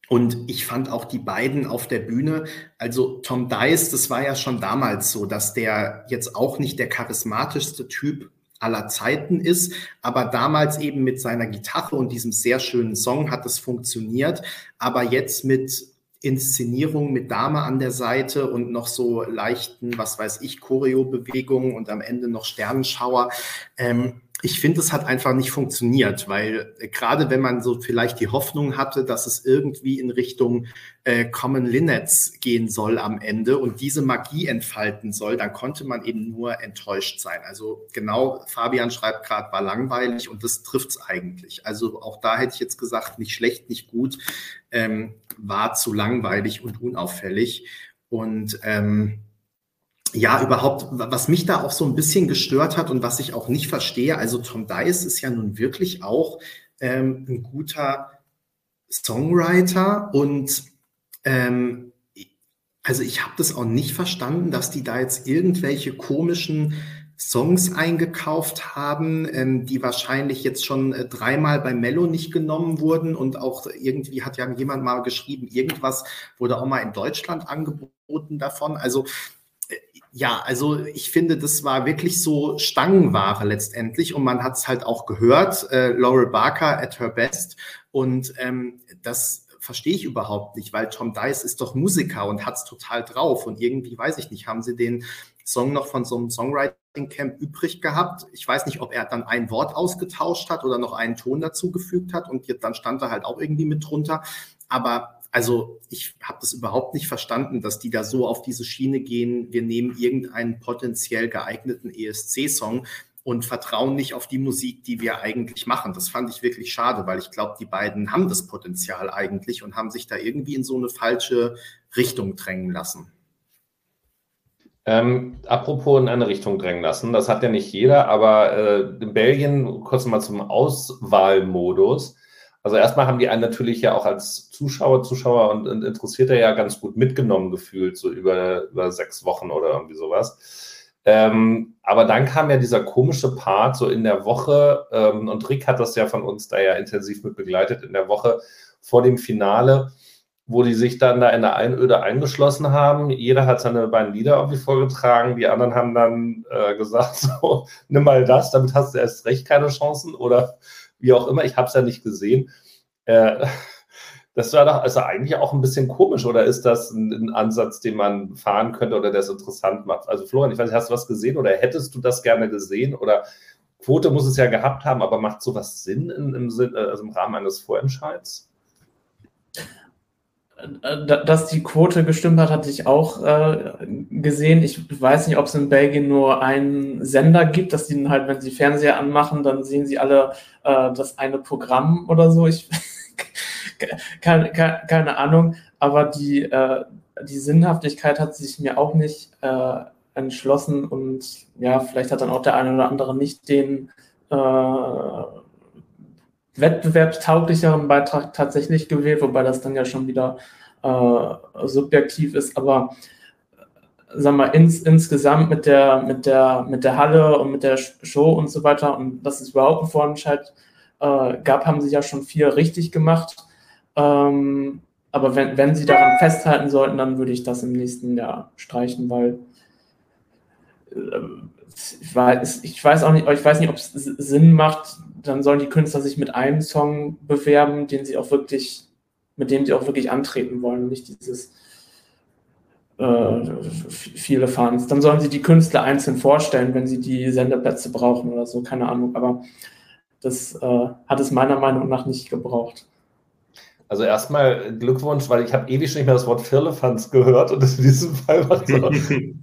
Und ich fand auch die beiden auf der Bühne, also Tom Dice, das war ja schon damals so, dass der jetzt auch nicht der charismatischste Typ aller Zeiten ist, aber damals eben mit seiner Gitarre und diesem sehr schönen Song hat es funktioniert, aber jetzt mit Inszenierung mit Dame an der Seite und noch so leichten, was weiß ich, Choreo-Bewegungen und am Ende noch Sternenschauer. Ähm, ich finde, es hat einfach nicht funktioniert, weil äh, gerade wenn man so vielleicht die Hoffnung hatte, dass es irgendwie in Richtung äh, Common Linnets gehen soll am Ende und diese Magie entfalten soll, dann konnte man eben nur enttäuscht sein. Also genau, Fabian schreibt gerade, war langweilig und das trifft es eigentlich. Also auch da hätte ich jetzt gesagt, nicht schlecht, nicht gut, ähm, war zu langweilig und unauffällig. Und ähm, ja, überhaupt, was mich da auch so ein bisschen gestört hat und was ich auch nicht verstehe, also Tom Dice ist ja nun wirklich auch ähm, ein guter Songwriter und ähm, also ich habe das auch nicht verstanden, dass die da jetzt irgendwelche komischen Songs eingekauft haben, ähm, die wahrscheinlich jetzt schon äh, dreimal bei Mello nicht genommen wurden und auch irgendwie hat ja jemand mal geschrieben, irgendwas wurde auch mal in Deutschland angeboten davon. Also ja, also ich finde, das war wirklich so Stangenware letztendlich und man hat es halt auch gehört, äh, Laurel Barker at her best und ähm, das verstehe ich überhaupt nicht, weil Tom Dice ist doch Musiker und hat es total drauf und irgendwie, weiß ich nicht, haben sie den Song noch von so einem Songwriting Camp übrig gehabt. Ich weiß nicht, ob er dann ein Wort ausgetauscht hat oder noch einen Ton dazugefügt hat und dann stand er halt auch irgendwie mit drunter, aber also ich habe das überhaupt nicht verstanden, dass die da so auf diese Schiene gehen. Wir nehmen irgendeinen potenziell geeigneten ESC-Song und vertrauen nicht auf die Musik, die wir eigentlich machen. Das fand ich wirklich schade, weil ich glaube, die beiden haben das Potenzial eigentlich und haben sich da irgendwie in so eine falsche Richtung drängen lassen. Ähm, apropos in eine Richtung drängen lassen, das hat ja nicht jeder, aber äh, in Belgien, kurz mal zum Auswahlmodus, also erstmal haben die einen natürlich ja auch als Zuschauer, Zuschauer und, und Interessierter ja ganz gut mitgenommen gefühlt, so über, über sechs Wochen oder irgendwie sowas. Ähm, aber dann kam ja dieser komische Part so in der Woche, ähm, und Rick hat das ja von uns da ja intensiv mit begleitet, in der Woche vor dem Finale, wo die sich dann da in der Einöde eingeschlossen haben. Jeder hat seine beiden Lieder irgendwie vorgetragen. Die anderen haben dann äh, gesagt, so, nimm mal das, damit hast du erst recht keine Chancen. Oder wie auch immer, ich habe es ja nicht gesehen. Äh, das war doch also eigentlich auch ein bisschen komisch, oder ist das ein, ein, Ansatz, den man fahren könnte oder der es interessant macht? Also Florian, ich weiß nicht, hast du was gesehen oder hättest du das gerne gesehen? Oder Quote muss es ja gehabt haben, aber macht sowas Sinn in, im, Sinn, äh, also im Rahmen eines Vorentscheids? Äh, dass die Quote gestimmt hat, hatte ich auch äh, gesehen. Ich weiß nicht, ob es in Belgien nur einen Sender gibt, dass die halt, wenn sie Fernseher anmachen, dann sehen sie alle äh, das eine Programm oder so. Ich keine, keine, keine, Ahnung, aber die, äh, die Sinnhaftigkeit hat sich mir auch nicht äh, entschlossen und ja, vielleicht hat dann auch der eine oder andere nicht den äh, wettbewerbstauglicheren Beitrag tatsächlich gewählt, wobei das dann ja schon wieder äh, subjektiv ist, aber äh, sag mal, ins, insgesamt mit der, mit, der, mit der Halle und mit der Show und so weiter und dass es überhaupt einen Vorentscheid äh, gab, haben sie ja schon viel richtig gemacht. Ähm, aber wenn, wenn sie daran festhalten sollten, dann würde ich das im nächsten Jahr streichen, weil äh, ich weiß, ich weiß auch nicht, ich weiß nicht, ob es Sinn macht, dann sollen die Künstler sich mit einem Song bewerben, den sie auch wirklich, mit dem sie auch wirklich antreten wollen und nicht dieses äh, viele Fans. Dann sollen sie die Künstler einzeln vorstellen, wenn sie die Sendeplätze brauchen oder so, keine Ahnung. Aber das äh, hat es meiner Meinung nach nicht gebraucht. Also erstmal Glückwunsch, weil ich habe ewig schon nicht mehr das Wort Firlefanz gehört und in diesem Fall war es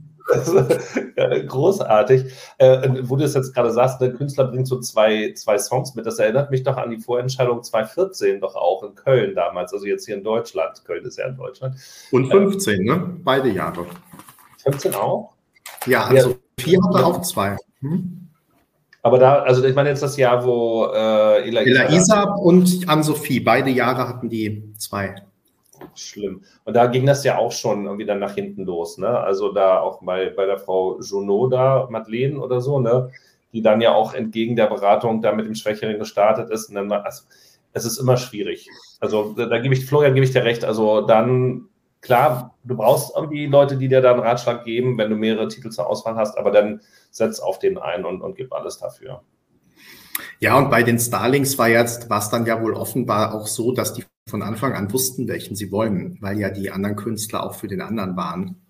großartig. Äh, wo du es jetzt gerade sagst, der Künstler bringt so zwei, zwei Songs mit. Das erinnert mich doch an die Vorentscheidung 2014 doch auch in Köln damals, also jetzt hier in Deutschland. Köln ist ja in Deutschland. Und 15, äh, ne? Beide Jahre. 15 auch? Ja, also ja. vier hat er auch zwei. Hm? Aber da, also ich meine jetzt das Jahr, wo äh, Ela, Isab und Ann-Sophie, beide Jahre hatten die zwei. Schlimm. Und da ging das ja auch schon irgendwie dann nach hinten los, ne? Also da auch bei, bei der Frau Junot da, Madeleine oder so, ne? Die dann ja auch entgegen der Beratung da mit dem Schwächeren gestartet ist. Und dann war, also, es ist immer schwierig. Also da, da gebe ich, Florian, gebe ich dir recht. Also dann, klar, du brauchst irgendwie Leute, die dir da einen Ratschlag geben, wenn du mehrere Titel zur Auswahl hast, aber dann setz auf den ein und, und gib alles dafür. Ja, und bei den Starlings war jetzt, war es dann ja wohl offenbar auch so, dass die von Anfang an wussten, welchen sie wollen, weil ja die anderen Künstler auch für den anderen waren.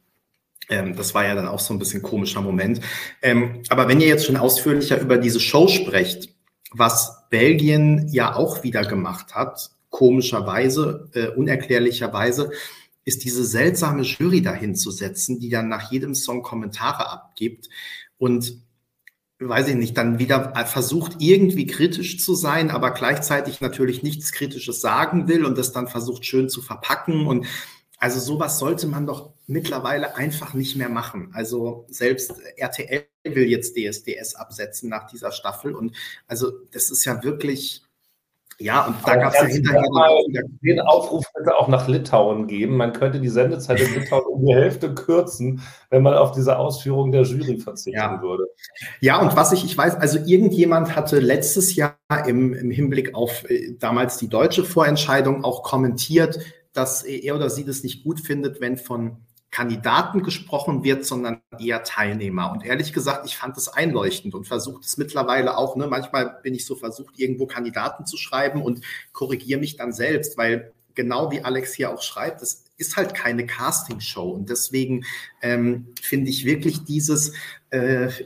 Ähm, das war ja dann auch so ein bisschen komischer Moment. Ähm, aber wenn ihr jetzt schon ausführlicher über diese Show sprecht, was Belgien ja auch wieder gemacht hat, komischerweise, äh, unerklärlicherweise, ist diese seltsame Jury dahin zu setzen, die dann nach jedem Song Kommentare abgibt und weiß ich nicht, dann wieder versucht, irgendwie kritisch zu sein, aber gleichzeitig natürlich nichts Kritisches sagen will und das dann versucht schön zu verpacken. Und also sowas sollte man doch mittlerweile einfach nicht mehr machen. Also selbst RTL will jetzt DSDS absetzen nach dieser Staffel. Und also das ist ja wirklich ja, und da gab es ja hinterher den Aufruf bitte auch nach Litauen geben. Man könnte die Sendezeit in Litauen um die Hälfte kürzen, wenn man auf diese Ausführung der Jury verzichten ja. würde. Ja, und was ich, ich weiß, also irgendjemand hatte letztes Jahr im, im Hinblick auf äh, damals die deutsche Vorentscheidung auch kommentiert, dass er oder sie das nicht gut findet, wenn von Kandidaten gesprochen wird, sondern eher Teilnehmer. Und ehrlich gesagt, ich fand es einleuchtend und versuche es mittlerweile auch. Ne, manchmal bin ich so versucht, irgendwo Kandidaten zu schreiben und korrigiere mich dann selbst, weil genau wie Alex hier auch schreibt, es ist halt keine Castingshow. Und deswegen ähm, finde ich wirklich dieses,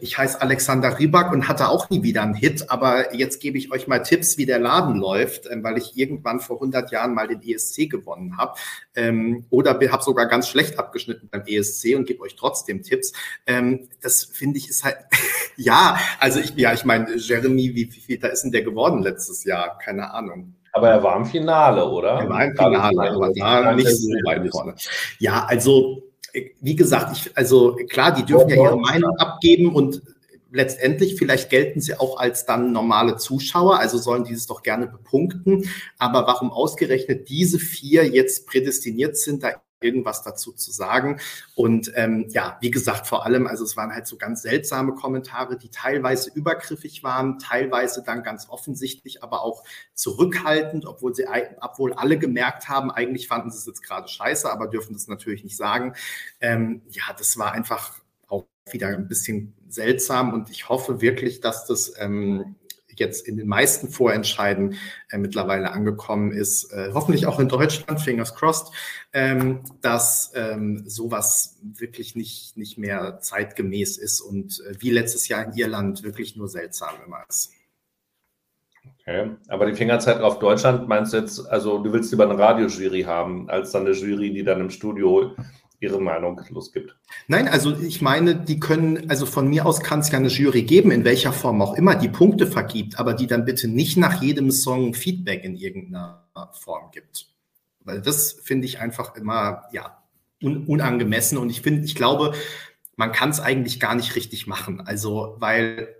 ich heiße Alexander Rybak und hatte auch nie wieder einen Hit, aber jetzt gebe ich euch mal Tipps, wie der Laden läuft, äh, weil ich irgendwann vor 100 Jahren mal den ESC gewonnen habe ähm, oder habe sogar ganz schlecht abgeschnitten beim ESC und gebe euch trotzdem Tipps. Ähm, das finde ich ist halt, ja, also ich, ja, ich meine, Jeremy, wie, wie viel da ist denn der geworden letztes Jahr? Keine Ahnung. Aber er war im Finale, oder? Er war im Finale, aber da nicht so weit vorne. Ja, also wie gesagt, ich, also klar, die dürfen ja ihre Meinung abgeben und letztendlich vielleicht gelten sie auch als dann normale Zuschauer, also sollen dieses doch gerne bepunkten. Aber warum ausgerechnet diese vier jetzt prädestiniert sind, da irgendwas dazu zu sagen. Und ähm, ja, wie gesagt, vor allem, also es waren halt so ganz seltsame Kommentare, die teilweise übergriffig waren, teilweise dann ganz offensichtlich, aber auch zurückhaltend, obwohl sie, obwohl alle gemerkt haben, eigentlich fanden sie es jetzt gerade scheiße, aber dürfen das natürlich nicht sagen. Ähm, ja, das war einfach auch wieder ein bisschen seltsam und ich hoffe wirklich, dass das ähm, jetzt in den meisten Vorentscheiden äh, mittlerweile angekommen ist, äh, hoffentlich auch in Deutschland, fingers crossed, ähm, dass ähm, sowas wirklich nicht, nicht mehr zeitgemäß ist und äh, wie letztes Jahr in Irland wirklich nur seltsam immer ist. Okay, aber die Fingerzeit auf Deutschland meinst du jetzt, also du willst lieber eine Radiojury haben, als dann eine Jury, die dann im Studio ihre Meinung losgibt. Nein, also ich meine, die können, also von mir aus kann es ja eine Jury geben, in welcher Form auch immer, die Punkte vergibt, aber die dann bitte nicht nach jedem Song Feedback in irgendeiner Form gibt. Weil das finde ich einfach immer, ja, un unangemessen und ich finde, ich glaube, man kann es eigentlich gar nicht richtig machen. Also, weil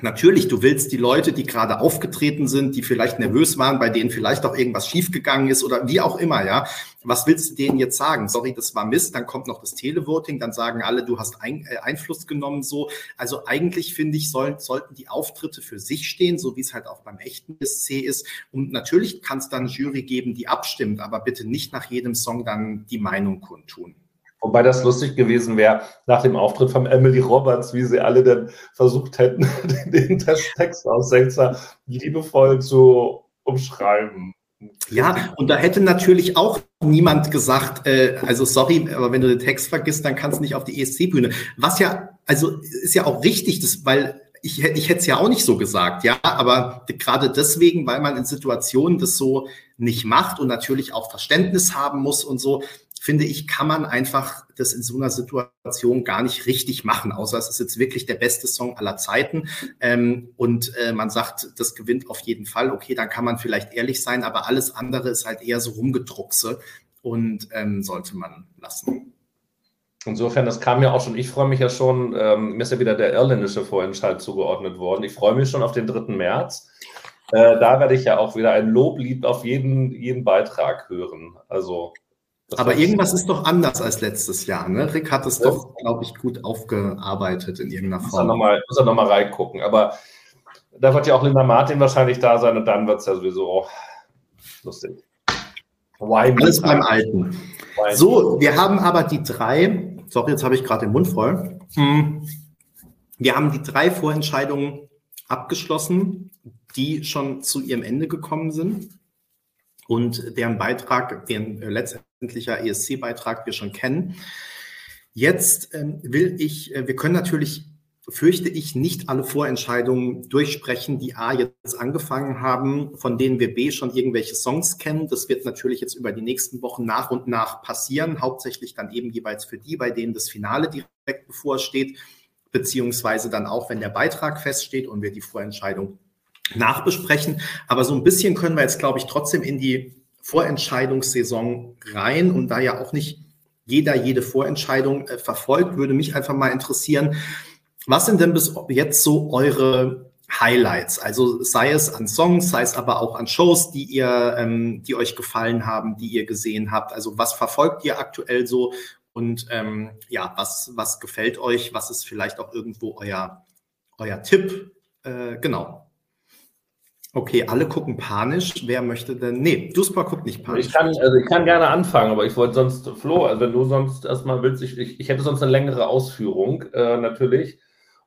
Natürlich, du willst die Leute, die gerade aufgetreten sind, die vielleicht nervös waren, bei denen vielleicht auch irgendwas schiefgegangen ist oder wie auch immer, ja. Was willst du denen jetzt sagen? Sorry, das war Mist, dann kommt noch das Televoting, dann sagen alle, du hast ein, äh, Einfluss genommen, so. Also eigentlich finde ich, soll, sollten die Auftritte für sich stehen, so wie es halt auch beim echten SC ist. Und natürlich kann es dann Jury geben, die abstimmt, aber bitte nicht nach jedem Song dann die Meinung kundtun. Wobei das lustig gewesen wäre, nach dem Auftritt von Emily Roberts, wie sie alle dann versucht hätten, den Text aus Sechser liebevoll zu umschreiben. Ja, und da hätte natürlich auch niemand gesagt, äh, also sorry, aber wenn du den Text vergisst, dann kannst du nicht auf die ESC-Bühne. Was ja, also ist ja auch richtig, das, weil ich, ich hätte es ja auch nicht so gesagt, ja, aber gerade deswegen, weil man in Situationen das so nicht macht und natürlich auch Verständnis haben muss und so, finde ich, kann man einfach das in so einer Situation gar nicht richtig machen, außer es ist jetzt wirklich der beste Song aller Zeiten ähm, und äh, man sagt, das gewinnt auf jeden Fall. Okay, dann kann man vielleicht ehrlich sein, aber alles andere ist halt eher so rumgedruckse und ähm, sollte man lassen. insofern, das kam ja auch schon, ich freue mich ja schon, ähm, mir ist ja wieder der irländische Vorentscheid zugeordnet worden. Ich freue mich schon auf den 3. März. Äh, da werde ich ja auch wieder ein Loblied auf jeden, jeden Beitrag hören. Also. Aber irgendwas ist doch anders als letztes Jahr, ne? Rick hat es ja. doch, glaube ich, gut aufgearbeitet in irgendeiner Form. Muss er nochmal noch reingucken. Aber da wird ja auch Linda Martin wahrscheinlich da sein und dann wird es ja sowieso lustig. Why Alles beim Alten. Why so, wir haben aber die drei, sorry, jetzt habe ich gerade den Mund voll. Hm. Wir haben die drei Vorentscheidungen abgeschlossen, die schon zu ihrem Ende gekommen sind und deren Beitrag, deren äh, letztendlicher ESC-Beitrag wir schon kennen. Jetzt ähm, will ich, äh, wir können natürlich fürchte ich, nicht alle Vorentscheidungen durchsprechen, die A jetzt angefangen haben, von denen wir B schon irgendwelche Songs kennen. Das wird natürlich jetzt über die nächsten Wochen nach und nach passieren, hauptsächlich dann eben jeweils für die, bei denen das Finale direkt bevorsteht, beziehungsweise dann auch, wenn der Beitrag feststeht und wir die Vorentscheidung nachbesprechen. Aber so ein bisschen können wir jetzt, glaube ich, trotzdem in die Vorentscheidungssaison rein und da ja auch nicht jeder jede Vorentscheidung äh, verfolgt, würde mich einfach mal interessieren, was sind denn bis jetzt so eure Highlights? Also sei es an Songs, sei es aber auch an Shows, die ihr, ähm, die euch gefallen haben, die ihr gesehen habt. Also was verfolgt ihr aktuell so? Und ähm, ja, was, was gefällt euch? Was ist vielleicht auch irgendwo euer, euer Tipp? Äh, genau. Okay, alle gucken panisch. Wer möchte denn? Nee, Duspa guckt nicht panisch. Ich kann, also ich kann gerne anfangen, aber ich wollte sonst, Flo, also wenn du sonst erstmal willst, ich, ich, ich hätte sonst eine längere Ausführung äh, natürlich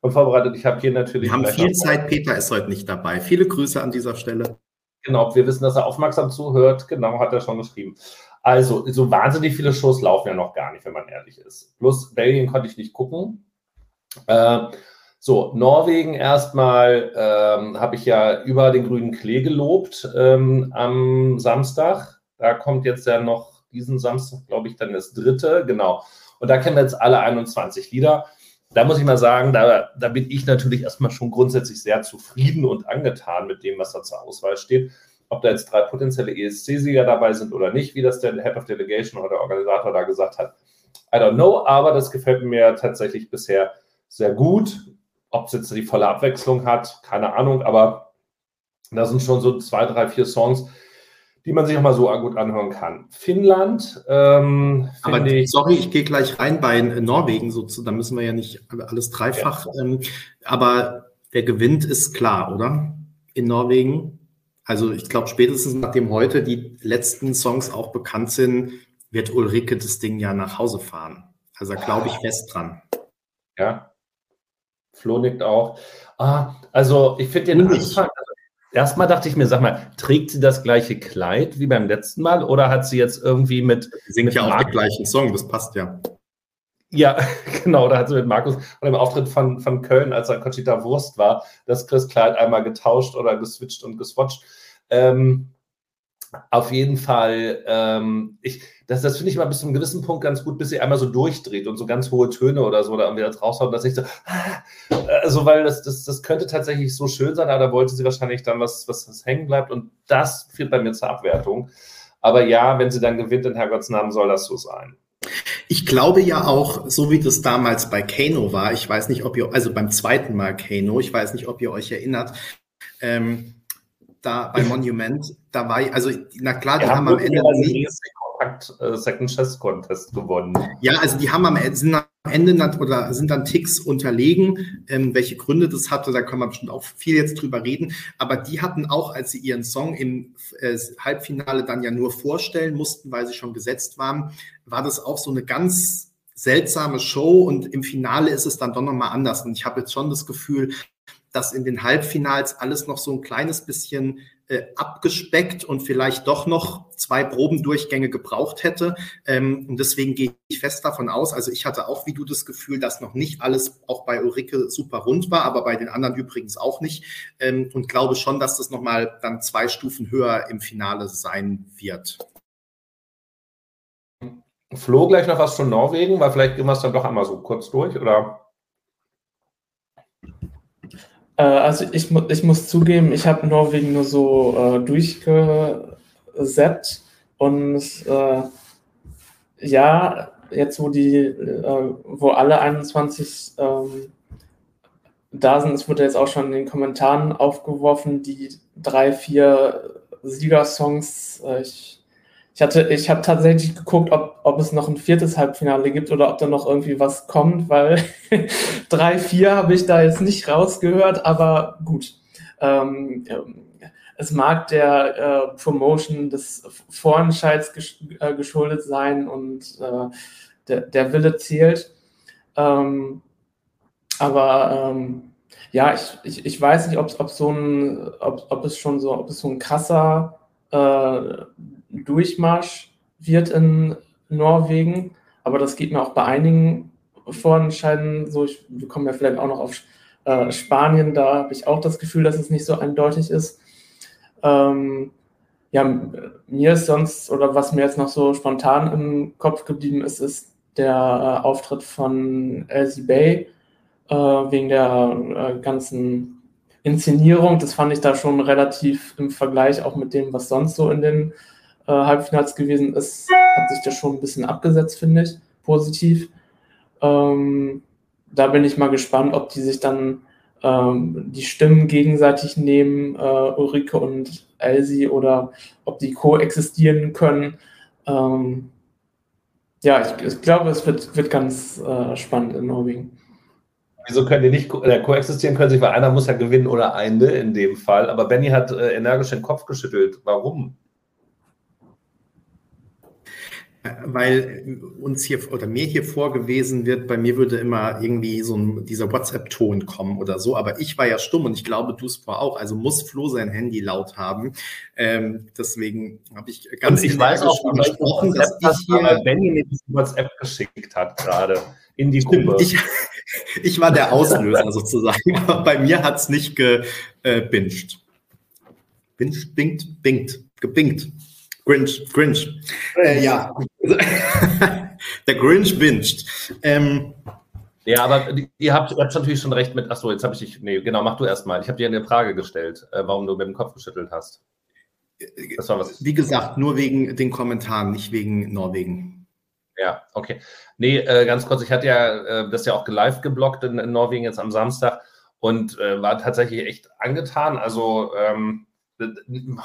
und vorbereitet. Ich habe hier natürlich. Wir haben viel Zeit. Peter ist heute nicht dabei. Viele Grüße an dieser Stelle. Genau, wir wissen, dass er aufmerksam zuhört. Genau, hat er schon geschrieben. Also, so wahnsinnig viele Shows laufen ja noch gar nicht, wenn man ehrlich ist. Plus, Belgien konnte ich nicht gucken. Äh, so, Norwegen erstmal ähm, habe ich ja über den grünen Klee gelobt ähm, am Samstag. Da kommt jetzt ja noch diesen Samstag, glaube ich, dann das dritte, genau. Und da kennen wir jetzt alle 21 Lieder da muss ich mal sagen, da, da bin ich natürlich erstmal schon grundsätzlich sehr zufrieden und angetan mit dem, was da zur Auswahl steht. Ob da jetzt drei potenzielle ESC-Sieger dabei sind oder nicht, wie das der Head of Delegation oder der Organisator da gesagt hat, I don't know, aber das gefällt mir tatsächlich bisher sehr gut. Ob es jetzt die volle Abwechslung hat, keine Ahnung, aber da sind schon so zwei, drei, vier Songs, die man sich auch mal so gut anhören kann. Finnland, ähm, aber ich, sorry, ich gehe gleich rein bei Norwegen, so, da müssen wir ja nicht alles dreifach, ja. ähm, aber der Gewinn ist klar, oder? In Norwegen. Also ich glaube, spätestens nachdem heute die letzten Songs auch bekannt sind, wird Ulrike das Ding ja nach Hause fahren. Also da glaube ich fest dran. Ja. Flo nickt auch. Ah, also ich finde den Anfang, Erstmal dachte ich mir, sag mal, trägt sie das gleiche Kleid wie beim letzten Mal oder hat sie jetzt irgendwie mit. Sie singt mit ja auch den gleichen Song, das passt ja. Ja, genau, da hat sie mit Markus bei dem Auftritt von, von Köln, als er Conchita Wurst war, das Chris Kleid einmal getauscht oder geswitcht und geswatcht. Ähm, auf jeden Fall, ähm, ich, das, das finde ich immer bis zu einem gewissen Punkt ganz gut, bis sie einmal so durchdreht und so ganz hohe Töne oder so da irgendwie raushaut, dass ich so, also weil das, das, das könnte tatsächlich so schön sein, aber da wollte sie wahrscheinlich dann was, was, was hängen bleibt und das führt bei mir zur Abwertung. Aber ja, wenn sie dann gewinnt in Herrgotts Namen, soll das so sein. Ich glaube ja auch, so wie das damals bei Kano war, ich weiß nicht, ob ihr, also beim zweiten Mal Kano, ich weiß nicht, ob ihr euch erinnert, ähm, da bei Monument, da war, also na klar, die haben, haben am Ende nie, Kompakt äh, Second Chess Contest gewonnen. Ja, also die haben am Ende, sind am Ende oder sind dann Ticks unterlegen. Ähm, welche Gründe das hatte, da kann man bestimmt auch viel jetzt drüber reden. Aber die hatten auch, als sie ihren Song im äh, Halbfinale dann ja nur vorstellen mussten, weil sie schon gesetzt waren, war das auch so eine ganz seltsame Show und im Finale ist es dann doch nochmal anders. Und ich habe jetzt schon das Gefühl, dass in den Halbfinals alles noch so ein kleines bisschen äh, abgespeckt und vielleicht doch noch zwei Probendurchgänge gebraucht hätte. Ähm, und deswegen gehe ich fest davon aus, also ich hatte auch wie du das Gefühl, dass noch nicht alles auch bei Ulrike super rund war, aber bei den anderen übrigens auch nicht. Ähm, und glaube schon, dass das nochmal dann zwei Stufen höher im Finale sein wird. Flo, gleich noch was von Norwegen, weil vielleicht gehen wir es dann doch einmal so kurz durch, oder? Äh, also ich, ich muss zugeben, ich habe Norwegen nur so äh, durchgesetzt und äh, ja, jetzt wo die, äh, wo alle 21 ähm, da sind, es wurde jetzt auch schon in den Kommentaren aufgeworfen, die drei, vier Siegersongs. Äh, ich, ich hatte, ich habe tatsächlich geguckt, ob, ob es noch ein viertes Halbfinale gibt oder ob da noch irgendwie was kommt, weil drei, vier habe ich da jetzt nicht rausgehört, aber gut. Ähm, es mag der äh, Promotion des Vorentscheids gesch äh, geschuldet sein und äh, der, der Wille zählt. Ähm, aber ähm, ja, ich, ich, ich weiß nicht, ob, ob, so ein, ob, ob es schon so, ob es so ein krasser äh, Durchmarsch wird in Norwegen. Aber das geht mir auch bei einigen Vorentscheiden so. Ich, wir kommen ja vielleicht auch noch auf äh, Spanien, da habe ich auch das Gefühl, dass es nicht so eindeutig ist. Ähm, ja, mir ist sonst, oder was mir jetzt noch so spontan im Kopf geblieben ist, ist der äh, Auftritt von Elsie Bay äh, wegen der äh, ganzen Inszenierung. Das fand ich da schon relativ im Vergleich auch mit dem, was sonst so in den äh, Halbfinals gewesen ist, hat sich das schon ein bisschen abgesetzt, finde ich, positiv. Ähm, da bin ich mal gespannt, ob die sich dann ähm, die Stimmen gegenseitig nehmen, äh, Ulrike und Elsie, oder ob die koexistieren können. Ähm, ja, ich, ich, glaube, es wird, wird ganz äh, spannend in Norwegen. Wieso können die nicht ko äh, koexistieren können sich, weil einer muss ja gewinnen oder eine in dem Fall. Aber Benny hat äh, energisch den Kopf geschüttelt. Warum? Weil uns hier oder mir hier vorgewesen wird, bei mir würde immer irgendwie so ein, dieser WhatsApp-Ton kommen oder so, aber ich war ja stumm und ich glaube, du es auch, also muss Flo sein Handy laut haben. Ähm, deswegen habe ich ganz und ich weiß auch, gesprochen, dass ich hier Benny mir diesen WhatsApp geschickt hat gerade in die Gruppe. Ich, ich war der Auslöser sozusagen, aber bei mir hat es nicht gebinged. Äh, Bingt, bingt, bingt, gebingt. Grinch, Grinch. Äh, ja. Der Grinch binscht. Ähm, ja, aber ihr habt, ihr habt natürlich schon recht mit. Achso, jetzt habe ich dich. Nee, genau, mach du erstmal. Ich habe dir eine Frage gestellt, äh, warum du mit dem Kopf geschüttelt hast. Das war was. Wie gesagt, nur wegen den Kommentaren, nicht wegen Norwegen. Ja, okay. Nee, äh, ganz kurz, ich hatte ja äh, das ja auch live geblockt in, in, Norwegen jetzt am Samstag und war tatsächlich echt angetan. Also ähm,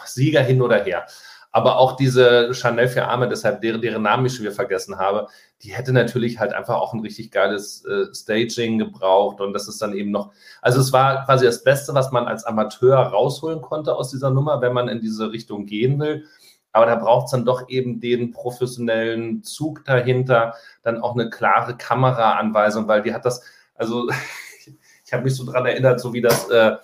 Sieger hin oder her aber auch diese Chanel für Arme, deshalb deren, deren Namen ich schon wieder vergessen habe, die hätte natürlich halt einfach auch ein richtig geiles äh, Staging gebraucht und das ist dann eben noch, also es war quasi das Beste, was man als Amateur rausholen konnte aus dieser Nummer, wenn man in diese Richtung gehen will. Aber da braucht es dann doch eben den professionellen Zug dahinter, dann auch eine klare Kameraanweisung, weil die hat das, also ich habe mich so dran erinnert, so wie das äh,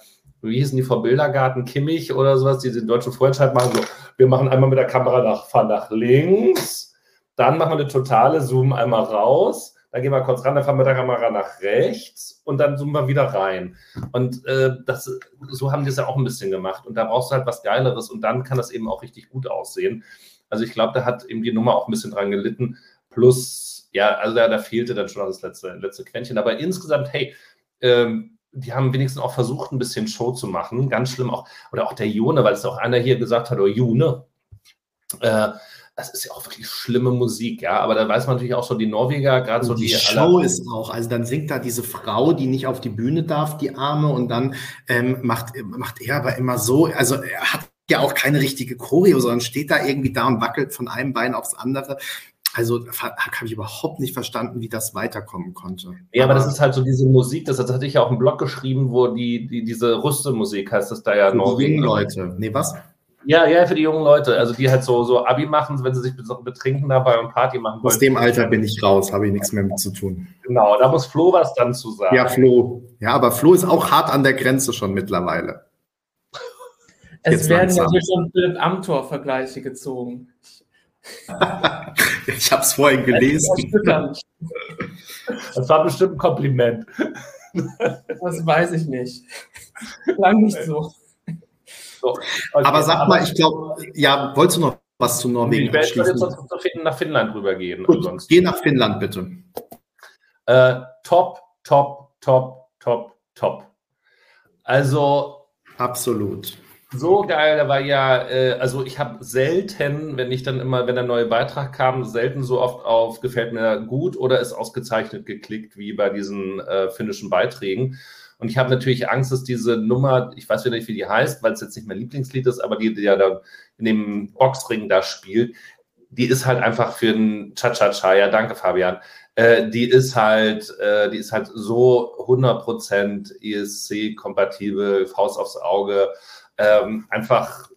wie hießen die vor Bildergarten, Kimmich oder sowas, die den deutschen Vorentscheid machen, so, wir machen einmal mit der Kamera nach, fahren nach links, dann machen wir eine totale Zoom einmal raus, dann gehen wir kurz ran, dann fahren wir mit der Kamera nach rechts und dann zoomen wir wieder rein. Und äh, das, so haben die es ja auch ein bisschen gemacht. Und da brauchst du halt was Geileres und dann kann das eben auch richtig gut aussehen. Also ich glaube, da hat eben die Nummer auch ein bisschen dran gelitten. Plus, ja, also da, da fehlte dann schon das letzte, letzte Quäntchen. Aber insgesamt, hey, ähm, die haben wenigstens auch versucht, ein bisschen Show zu machen. Ganz schlimm auch, oder auch der June, weil es auch einer hier gesagt hat, oder oh, June. Äh, das ist ja auch wirklich schlimme Musik, ja. Aber da weiß man natürlich auch schon, die Norweger, gerade so die. Die Show ist auch, also dann singt da diese Frau, die nicht auf die Bühne darf, die Arme, und dann ähm, macht, macht er aber immer so, also er hat ja auch keine richtige Choreo, sondern steht da irgendwie da und wackelt von einem Bein aufs andere. Also habe ich überhaupt nicht verstanden, wie das weiterkommen konnte. Ja, aber, aber das ist halt so diese Musik, das, das hatte ich ja auch im Blog geschrieben, wo die, die diese Rüstemusik heißt das da ja noch. Die jungen Leute. Nee, was? Ja, ja, für die jungen Leute. Also die halt so, so Abi machen, wenn sie sich betrinken dabei und Party machen wollen. Aus dem Alter bin ich raus, habe ich nichts mehr mit zu tun. Genau, da muss Flo was dann zu sagen. Ja, Flo. Ja, aber Flo ist auch hart an der Grenze schon mittlerweile. Es Jetzt werden ja schon Philipp Amthor-Vergleiche gezogen. ich habe es vorhin gelesen. Das war bestimmt ein Kompliment. Das weiß ich nicht. Lang nicht so. so okay. Aber sag mal, ich glaube, ja, wolltest du noch was zu Norwegen ich abschließen? Ich jetzt nach Finnland rübergehen. Gut, geh nach Finnland, bitte. Äh, top, top, top, top, top. Also. Absolut. So geil. Da war ja, äh, also ich habe selten, wenn ich dann immer, wenn der neue Beitrag kam, selten so oft auf gefällt mir gut oder ist ausgezeichnet geklickt wie bei diesen äh, finnischen Beiträgen. Und ich habe natürlich Angst, dass diese Nummer, ich weiß wieder nicht, wie die heißt, weil es jetzt nicht mein Lieblingslied ist, aber die, die ja dann in dem Boxring da spielt, die ist halt einfach für den Cha-Cha-Cha, ja, danke Fabian, äh, die ist halt, äh, die ist halt so 100% ESC-kompatibel, Faust aufs Auge, ähm, einfach,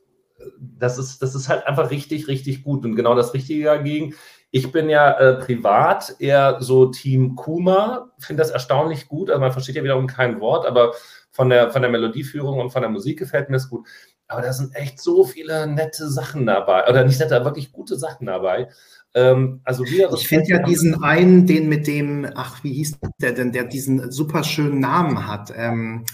das ist, das ist halt einfach richtig, richtig gut und genau das Richtige dagegen. Ich bin ja äh, privat eher so Team Kuma, finde das erstaunlich gut. Also man versteht ja wiederum kein Wort, aber von der, von der Melodieführung und von der Musik gefällt mir es gut. Aber da sind echt so viele nette Sachen dabei. Oder nicht nette, wirklich gute Sachen dabei. Ähm, also wieder ich finde ja diesen einen, den mit dem, ach, wie hieß der denn, der diesen super schönen Namen hat. Ähm,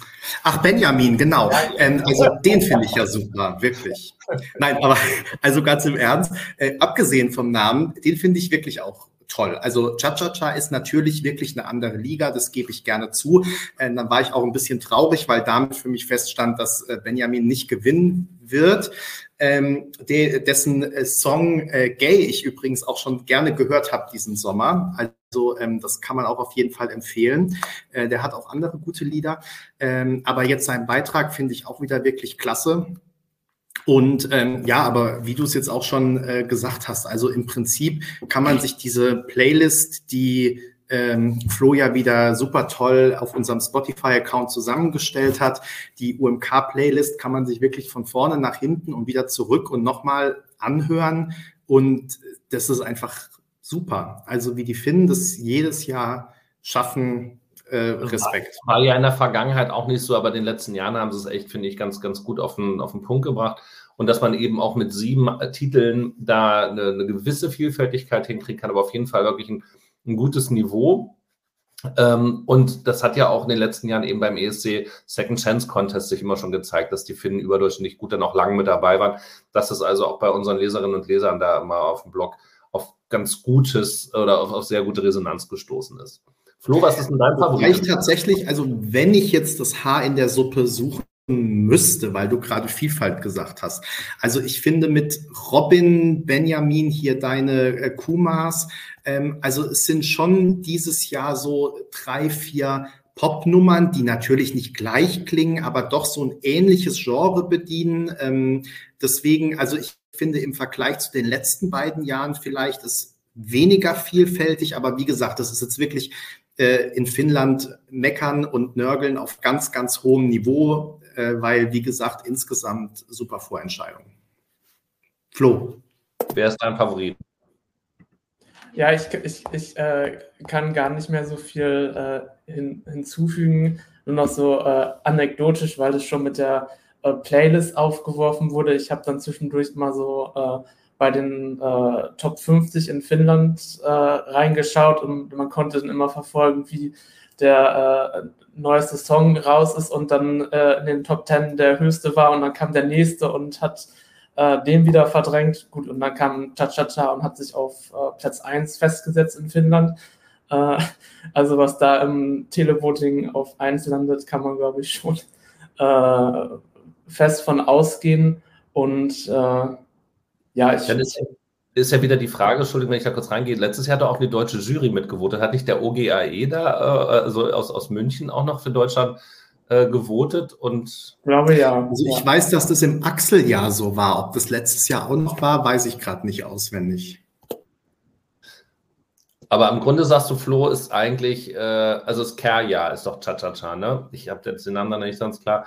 ach, Benjamin, genau. Ähm, also den finde ich ja super, wirklich. Nein, aber also ganz im Ernst, äh, abgesehen vom Namen, den finde ich wirklich auch toll. Also Cha-Cha-Cha ist natürlich wirklich eine andere Liga, das gebe ich gerne zu. Äh, dann war ich auch ein bisschen traurig, weil damit für mich feststand, dass äh, Benjamin nicht gewinnen wird ähm, de, dessen äh, Song äh, Gay ich übrigens auch schon gerne gehört habe diesen Sommer. Also ähm, das kann man auch auf jeden Fall empfehlen. Äh, der hat auch andere gute Lieder. Ähm, aber jetzt seinen Beitrag finde ich auch wieder wirklich klasse. Und ähm, ja, aber wie du es jetzt auch schon äh, gesagt hast, also im Prinzip kann man sich diese Playlist, die ähm, Flo ja wieder super toll auf unserem Spotify-Account zusammengestellt hat. Die UMK-Playlist kann man sich wirklich von vorne nach hinten und wieder zurück und nochmal anhören. Und das ist einfach super. Also wie die Finnen das jedes Jahr schaffen, äh, Respekt. War ja in der Vergangenheit auch nicht so, aber in den letzten Jahren haben sie es echt, finde ich, ganz, ganz gut auf den, auf den Punkt gebracht. Und dass man eben auch mit sieben Titeln da eine, eine gewisse Vielfältigkeit hinkriegen kann, aber auf jeden Fall wirklich ein ein gutes Niveau. Ähm, und das hat ja auch in den letzten Jahren eben beim ESC Second Chance Contest sich immer schon gezeigt, dass die Finnen überdurchschnittlich gut dann auch lange mit dabei waren. Dass es also auch bei unseren Leserinnen und Lesern da immer auf dem Blog auf ganz gutes oder auf, auf sehr gute Resonanz gestoßen ist. Flo, was ist denn dein Favorit? Ich tatsächlich, also wenn ich jetzt das Haar in der Suppe suche, müsste, weil du gerade Vielfalt gesagt hast. Also ich finde mit Robin, Benjamin hier deine äh, Kumas, ähm, also es sind schon dieses Jahr so drei, vier Popnummern, die natürlich nicht gleich klingen, aber doch so ein ähnliches Genre bedienen. Ähm, deswegen, also ich finde im Vergleich zu den letzten beiden Jahren vielleicht ist weniger vielfältig, aber wie gesagt, das ist jetzt wirklich äh, in Finnland meckern und nörgeln auf ganz, ganz hohem Niveau äh, weil, wie gesagt, insgesamt super Vorentscheidung. Flo. Wer ist dein Favorit? Ja, ich, ich, ich äh, kann gar nicht mehr so viel äh, hin, hinzufügen, nur noch so äh, anekdotisch, weil es schon mit der äh, Playlist aufgeworfen wurde. Ich habe dann zwischendurch mal so äh, bei den äh, Top 50 in Finnland reingeschaut und man konnte dann immer verfolgen, wie der neueste Song raus ist und dann äh, in den Top Ten der höchste war und dann kam der nächste und hat äh, den wieder verdrängt. Gut, und dann kam Cha-Cha-Cha und hat sich auf äh, Platz 1 festgesetzt in Finnland. Äh, also was da im Televoting auf 1 landet, kann man, glaube ich, schon äh, fest von ausgehen. Und äh, ja, ich... Dann ist ja wieder die Frage, Entschuldigung, wenn ich da kurz reingehe. Letztes Jahr hat auch eine deutsche Jury mitgevotet. Hat nicht der OGAE da, äh, also aus, aus München, auch noch für Deutschland äh, gewotet? Und ich glaube ja. Also ich ja. weiß, dass das im Achseljahr so war. Ob das letztes Jahr auch noch war, weiß ich gerade nicht auswendig. Aber im Grunde sagst du, Flo ist eigentlich, äh, also das Care-Jahr ist doch Cha-Cha-Cha, ne? Ich habe jetzt den Namen dann nicht ganz klar.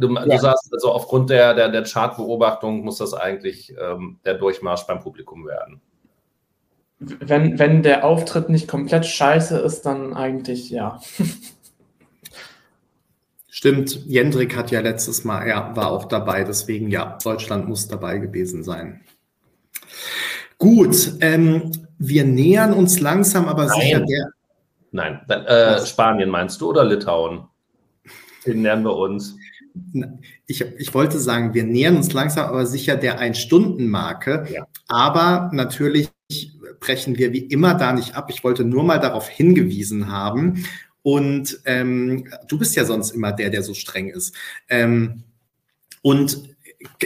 Du, ja. du sagst, also aufgrund der, der, der Chart-Beobachtung muss das eigentlich ähm, der Durchmarsch beim Publikum werden. Wenn, wenn der Auftritt nicht komplett scheiße ist, dann eigentlich ja. Stimmt, Jendrik hat ja letztes Mal, ja, war auch dabei, deswegen ja, Deutschland muss dabei gewesen sein. Gut, ähm, wir nähern uns langsam, aber Nein. sicher der. Nein, äh, Spanien meinst du oder Litauen? Den nähern wir uns. Ich, ich wollte sagen, wir nähern uns langsam, aber sicher der Ein-Stunden-Marke. Ja. Aber natürlich brechen wir wie immer da nicht ab. Ich wollte nur mal darauf hingewiesen haben. Und ähm, du bist ja sonst immer der, der so streng ist. Ähm, und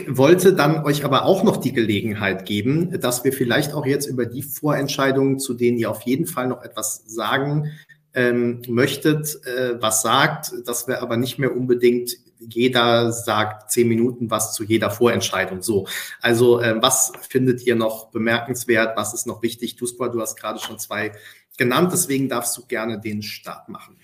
wollte dann euch aber auch noch die Gelegenheit geben, dass wir vielleicht auch jetzt über die Vorentscheidungen, zu denen ihr auf jeden Fall noch etwas sagen ähm, möchtet, äh, was sagt, dass wir aber nicht mehr unbedingt jeder sagt zehn Minuten was zu jeder Vorentscheidung. So, also äh, was findet ihr noch bemerkenswert? Was ist noch wichtig? Duspor, du hast gerade schon zwei genannt, deswegen darfst du gerne den Start machen.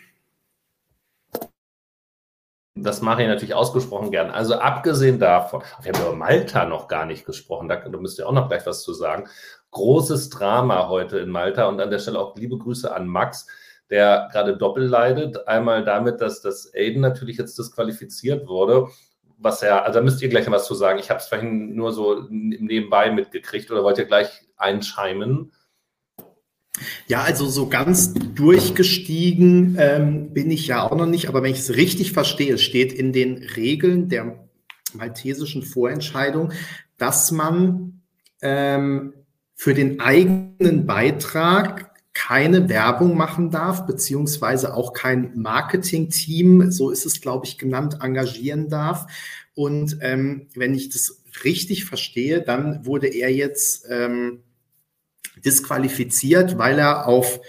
Das mache ich natürlich ausgesprochen gern. Also abgesehen davon, wir haben über Malta noch gar nicht gesprochen, da, da müsst ihr auch noch gleich was zu sagen. Großes Drama heute in Malta und an der Stelle auch liebe Grüße an Max, der gerade doppelt leidet. Einmal damit, dass das Aiden natürlich jetzt disqualifiziert wurde, was ja, also da müsst ihr gleich noch was zu sagen. Ich habe es vorhin nur so nebenbei mitgekriegt oder wollt ihr gleich einscheimen? Ja, also so ganz durchgestiegen ähm, bin ich ja auch noch nicht, aber wenn ich es richtig verstehe, steht in den Regeln der maltesischen Vorentscheidung, dass man ähm, für den eigenen Beitrag keine Werbung machen darf, beziehungsweise auch kein Marketing-Team, so ist es, glaube ich, genannt, engagieren darf. Und ähm, wenn ich das richtig verstehe, dann wurde er jetzt ähm, disqualifiziert, weil er auf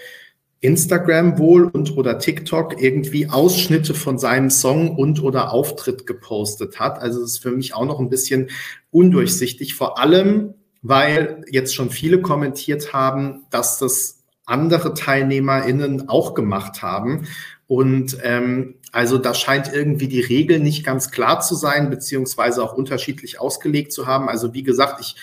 Instagram wohl und oder TikTok irgendwie Ausschnitte von seinem Song und oder Auftritt gepostet hat. Also das ist für mich auch noch ein bisschen undurchsichtig, vor allem weil jetzt schon viele kommentiert haben, dass das andere TeilnehmerInnen auch gemacht haben. Und ähm, also da scheint irgendwie die Regel nicht ganz klar zu sein, beziehungsweise auch unterschiedlich ausgelegt zu haben. Also wie gesagt, ich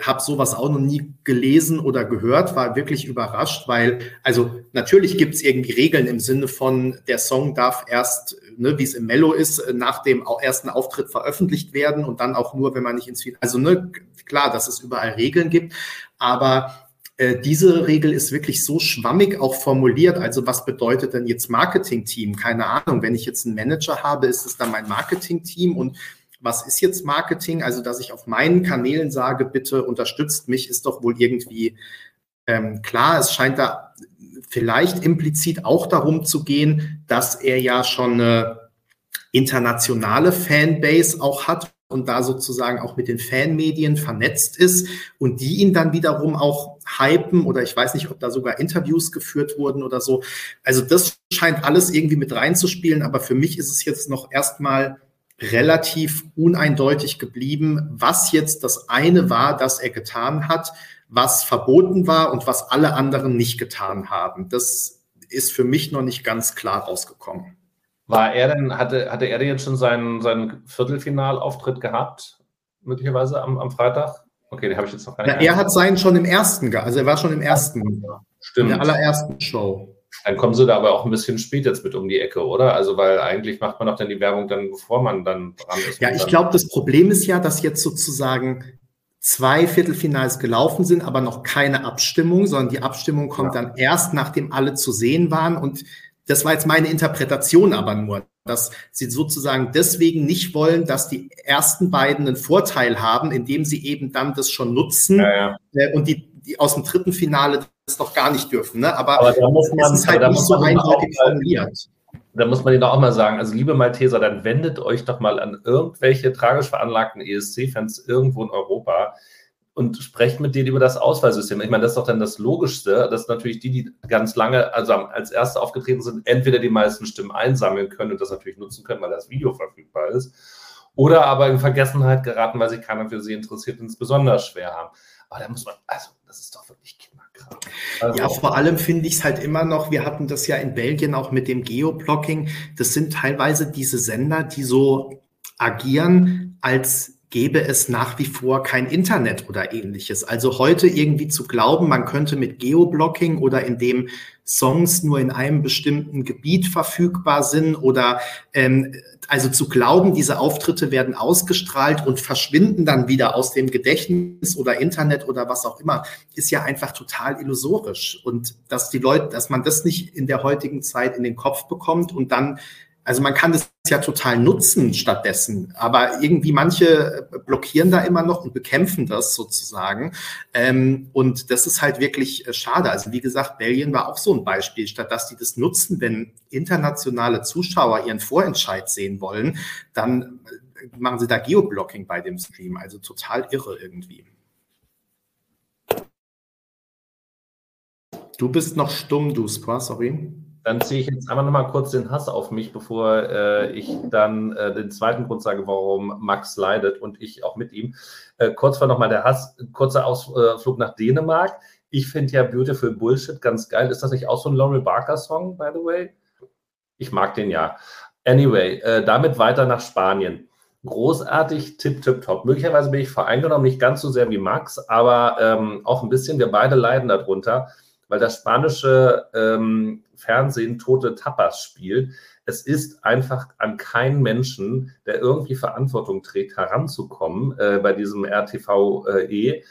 habe sowas auch noch nie gelesen oder gehört, war wirklich überrascht, weil, also natürlich gibt es irgendwie Regeln im Sinne von, der Song darf erst, ne, wie es im Mello ist, nach dem ersten Auftritt veröffentlicht werden und dann auch nur, wenn man nicht ins Finale, also ne, klar, dass es überall Regeln gibt, aber äh, diese Regel ist wirklich so schwammig auch formuliert. Also was bedeutet denn jetzt Marketing-Team? Keine Ahnung. Wenn ich jetzt einen Manager habe, ist es dann mein Marketing-Team und was ist jetzt Marketing? Also, dass ich auf meinen Kanälen sage, bitte unterstützt mich, ist doch wohl irgendwie ähm, klar. Es scheint da vielleicht implizit auch darum zu gehen, dass er ja schon eine internationale Fanbase auch hat und da sozusagen auch mit den Fanmedien vernetzt ist und die ihn dann wiederum auch hypen oder ich weiß nicht, ob da sogar Interviews geführt wurden oder so. Also das scheint alles irgendwie mit reinzuspielen, aber für mich ist es jetzt noch erstmal relativ uneindeutig geblieben, was jetzt das eine war, das er getan hat, was verboten war und was alle anderen nicht getan haben. Das ist für mich noch nicht ganz klar rausgekommen. War er denn, hatte, hatte er denn jetzt schon seinen, seinen Viertelfinalauftritt gehabt, möglicherweise am, am Freitag? Okay, den habe ich jetzt noch gar nicht. Ja, er hat seinen schon im ersten, also er war schon im ersten, Stimmt. in der allerersten Show. Dann kommen sie da aber auch ein bisschen spät jetzt mit um die Ecke, oder? Also, weil eigentlich macht man doch dann die Werbung dann, bevor man dann dran ist. Ja, ich glaube, das Problem ist ja, dass jetzt sozusagen zwei Viertelfinals gelaufen sind, aber noch keine Abstimmung, sondern die Abstimmung kommt ja. dann erst, nachdem alle zu sehen waren. Und das war jetzt meine Interpretation aber nur, dass sie sozusagen deswegen nicht wollen, dass die ersten beiden einen Vorteil haben, indem sie eben dann das schon nutzen ja, ja. Äh, und die, die aus dem dritten Finale das doch gar nicht dürfen. Ne? Aber, aber da muss man, es ist halt nicht so eindeutig formuliert. Da muss man ihnen auch mal sagen, also liebe Malteser, dann wendet euch doch mal an irgendwelche tragisch veranlagten ESC-Fans irgendwo in Europa und sprecht mit denen über das Auswahlsystem. Ich meine, das ist doch dann das Logischste, dass natürlich die, die ganz lange, also als Erste aufgetreten sind, entweder die meisten Stimmen einsammeln können und das natürlich nutzen können, weil das Video verfügbar ist, oder aber in Vergessenheit geraten, weil sich keiner für sie interessiert und es besonders schwer haben. Aber da muss man, also das ist doch wirklich Kinderkram. Also, ja, vor allem finde ich es halt immer noch, wir hatten das ja in Belgien auch mit dem Geoblocking, das sind teilweise diese Sender, die so agieren, als gäbe es nach wie vor kein Internet oder ähnliches. Also heute irgendwie zu glauben, man könnte mit Geoblocking oder indem Songs nur in einem bestimmten Gebiet verfügbar sind oder ähm, also zu glauben, diese Auftritte werden ausgestrahlt und verschwinden dann wieder aus dem Gedächtnis oder Internet oder was auch immer, ist ja einfach total illusorisch. Und dass die Leute, dass man das nicht in der heutigen Zeit in den Kopf bekommt und dann also man kann das ja total nutzen stattdessen, aber irgendwie manche blockieren da immer noch und bekämpfen das sozusagen. Ähm, und das ist halt wirklich äh, schade. Also wie gesagt, Belgien war auch so ein Beispiel, statt dass die das nutzen, wenn internationale Zuschauer ihren Vorentscheid sehen wollen, dann machen sie da Geoblocking bei dem Stream. Also total irre irgendwie. Du bist noch stumm, du Spa, sorry. Dann ziehe ich jetzt einmal nochmal kurz den Hass auf mich, bevor äh, ich dann äh, den zweiten Grund sage, warum Max leidet und ich auch mit ihm. Äh, kurz war nochmal der Hass, kurzer Ausflug nach Dänemark. Ich finde ja Beautiful Bullshit ganz geil. Ist das nicht auch so ein Laurel Barker-Song, by the way? Ich mag den ja. Anyway, äh, damit weiter nach Spanien. Großartig, tipp, tipp, top. Möglicherweise bin ich voreingenommen, nicht ganz so sehr wie Max, aber ähm, auch ein bisschen. Wir beide leiden darunter weil das spanische ähm, Fernsehen tote Tapas spielt. Es ist einfach an keinen Menschen, der irgendwie Verantwortung trägt, heranzukommen äh, bei diesem RTVE,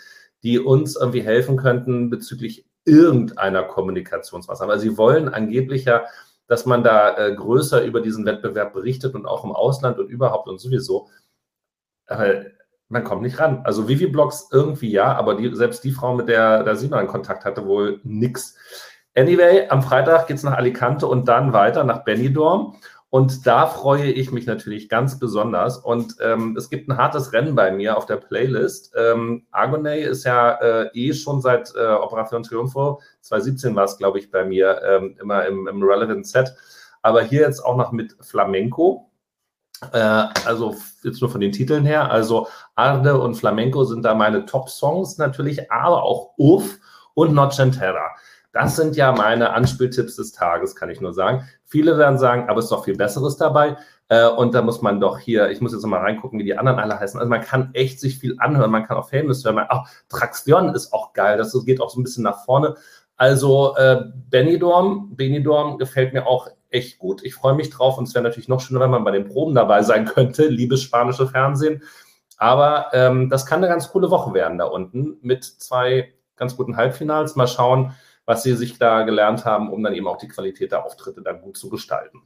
die uns irgendwie helfen könnten bezüglich irgendeiner Kommunikationsmaßnahme. Also sie wollen angeblich ja, dass man da äh, größer über diesen Wettbewerb berichtet und auch im Ausland und überhaupt und sowieso. Aber man kommt nicht ran. Also Vivi-Blogs irgendwie ja, aber die, selbst die Frau, mit der der Simon Kontakt hatte, wohl nix. Anyway, am Freitag geht es nach Alicante und dann weiter nach Benidorm. Und da freue ich mich natürlich ganz besonders. Und ähm, es gibt ein hartes Rennen bei mir auf der Playlist. Ähm, Argonay ist ja äh, eh schon seit äh, Operation Triunfo, 2017 war es, glaube ich, bei mir, ähm, immer im, im Relevant Set. Aber hier jetzt auch noch mit Flamenco. Äh, also jetzt nur von den Titeln her. Also Arde und Flamenco sind da meine Top-Songs natürlich, aber auch Uff und Nocentera. Das sind ja meine Anspieltipps des Tages, kann ich nur sagen. Viele werden sagen, aber es ist doch viel Besseres dabei. Äh, und da muss man doch hier, ich muss jetzt mal reingucken, wie die anderen alle heißen. Also man kann echt sich viel anhören. Man kann auch Famous hören. Auch Traxion ist auch geil. Das geht auch so ein bisschen nach vorne. Also äh, Benidorm, Benidorm gefällt mir auch echt gut. Ich freue mich drauf und es wäre natürlich noch schöner, wenn man bei den Proben dabei sein könnte, liebes spanische Fernsehen. Aber ähm, das kann eine ganz coole Woche werden da unten mit zwei ganz guten Halbfinals. Mal schauen, was sie sich da gelernt haben, um dann eben auch die Qualität der Auftritte dann gut zu gestalten.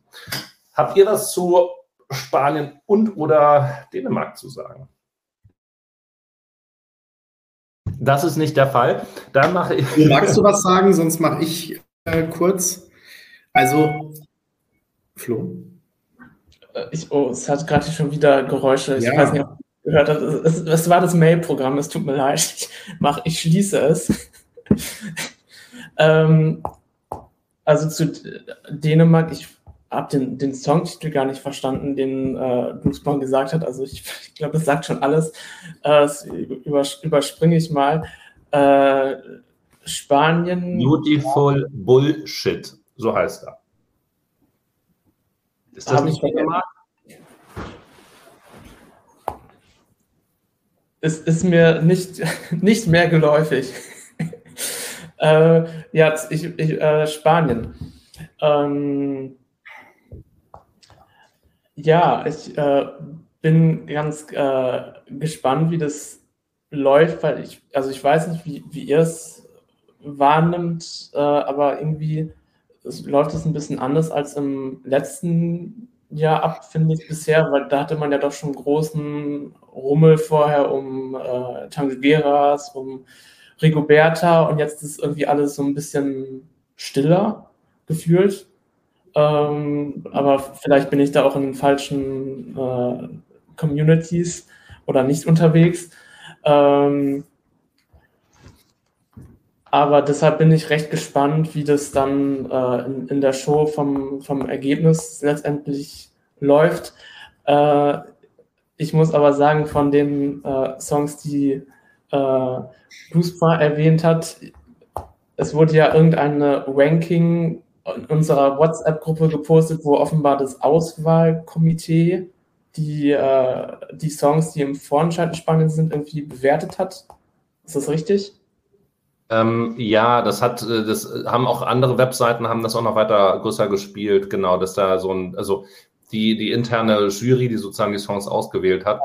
Habt ihr was zu Spanien und oder Dänemark zu sagen? Das ist nicht der Fall. Dann mache ich. Magst du was sagen? Sonst mache ich äh, kurz. Also Flo? Äh, ich, oh, es hat gerade schon wieder Geräusche. Ich ja. weiß nicht, ob ihr gehört habt. Es, es war das Mail-Programm, es tut mir leid. Ich, mach, ich schließe es. Ähm, also zu Dänemark, ich habe den, den Songtitel gar nicht verstanden, den äh, Bluesborn gesagt hat. Also ich, ich glaube, das sagt schon alles. Äh, das übers überspringe ich mal. Äh, Spanien. Beautiful Bullshit, so heißt er. Ist das nicht Dänemark? Es ist mir nicht, nicht mehr geläufig. Äh, ja, ich, ich, äh, Spanien. Ähm, ja, ich äh, bin ganz äh, gespannt, wie das läuft, weil ich, also ich weiß nicht, wie, wie ihr es wahrnimmt, äh, aber irgendwie es läuft es ein bisschen anders als im letzten Jahr ab, finde ich bisher, weil da hatte man ja doch schon großen Rummel vorher um äh, Tangeras, um Rigoberta und jetzt ist irgendwie alles so ein bisschen stiller gefühlt. Ähm, aber vielleicht bin ich da auch in den falschen äh, Communities oder nicht unterwegs. Ähm, aber deshalb bin ich recht gespannt, wie das dann äh, in, in, der Show vom, vom Ergebnis letztendlich läuft. Äh, ich muss aber sagen, von den äh, Songs, die äh, Luspa erwähnt hat, es wurde ja irgendeine Ranking in unserer WhatsApp-Gruppe gepostet, wo offenbar das Auswahlkomitee die, äh, die Songs, die im Vorentscheid spannend sind, irgendwie bewertet hat. Ist das richtig? Ähm, ja, das hat, äh, das haben auch andere Webseiten haben das auch noch weiter größer gespielt, genau, dass da so ein, also die, die interne Jury, die sozusagen die Songs ausgewählt hat.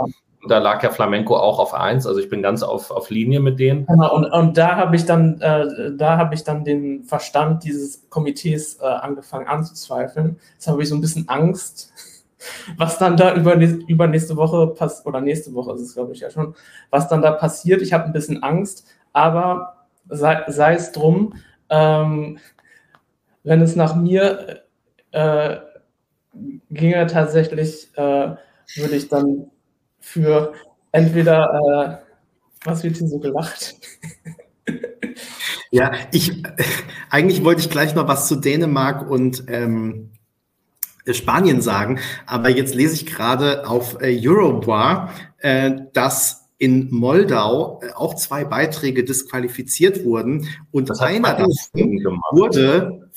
Da lag ja Flamenco auch auf eins, also ich bin ganz auf, auf Linie mit denen. Genau, und, und da habe ich dann, äh, da habe ich dann den Verstand dieses Komitees äh, angefangen anzuzweifeln. Jetzt habe ich so ein bisschen Angst, was dann da über, übernächste Woche passiert, oder nächste Woche ist es, glaube ich, ja schon, was dann da passiert. Ich habe ein bisschen Angst, aber sei, sei es drum, ähm, wenn es nach mir äh, ginge tatsächlich, äh, würde ich dann für entweder, äh, was wird hier so gelacht? ja, ich, eigentlich wollte ich gleich noch was zu Dänemark und ähm, Spanien sagen, aber jetzt lese ich gerade auf äh, Eurobar, äh, dass in Moldau äh, auch zwei Beiträge disqualifiziert wurden und einer davon wurde,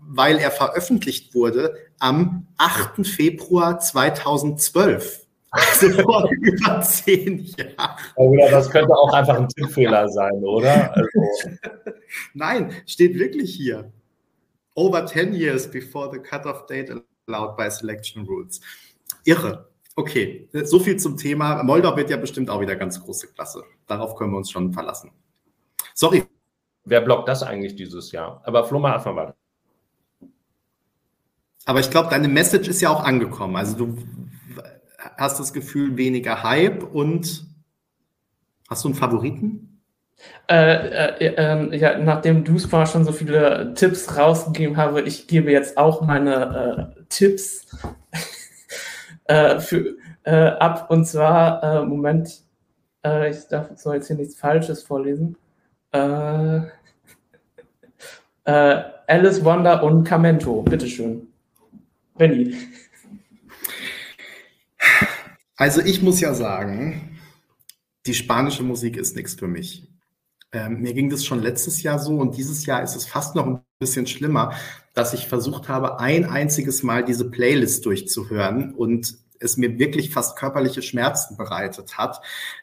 weil er veröffentlicht wurde, am 8. Februar 2012. Also vor über zehn Jahren. Oder das könnte auch einfach ein Tippfehler sein, oder? Also. Nein, steht wirklich hier. Over 10 years before the cut-off date allowed by selection rules. Irre. Okay, so viel zum Thema. Moldau wird ja bestimmt auch wieder ganz große Klasse. Darauf können wir uns schon verlassen. Sorry. Wer blockt das eigentlich dieses Jahr? Aber Flo, mal erstmal weiter. Aber ich glaube, deine Message ist ja auch angekommen. Also du hast das Gefühl, weniger Hype und hast du einen Favoriten? Äh, äh, äh, ja, nachdem du zwar schon so viele Tipps rausgegeben habe, ich gebe jetzt auch meine äh, Tipps äh, für, äh, ab. Und zwar, Moment, ich darf, soll jetzt hier nichts Falsches vorlesen. Alice Wonder und Camento, bitteschön. Benny. Also ich muss ja sagen, die spanische Musik ist nichts für mich. Ähm, mir ging das schon letztes Jahr so und dieses Jahr ist es fast noch ein bisschen schlimmer, dass ich versucht habe, ein einziges Mal diese Playlist durchzuhören und es mir wirklich fast körperliche Schmerzen bereitet hat.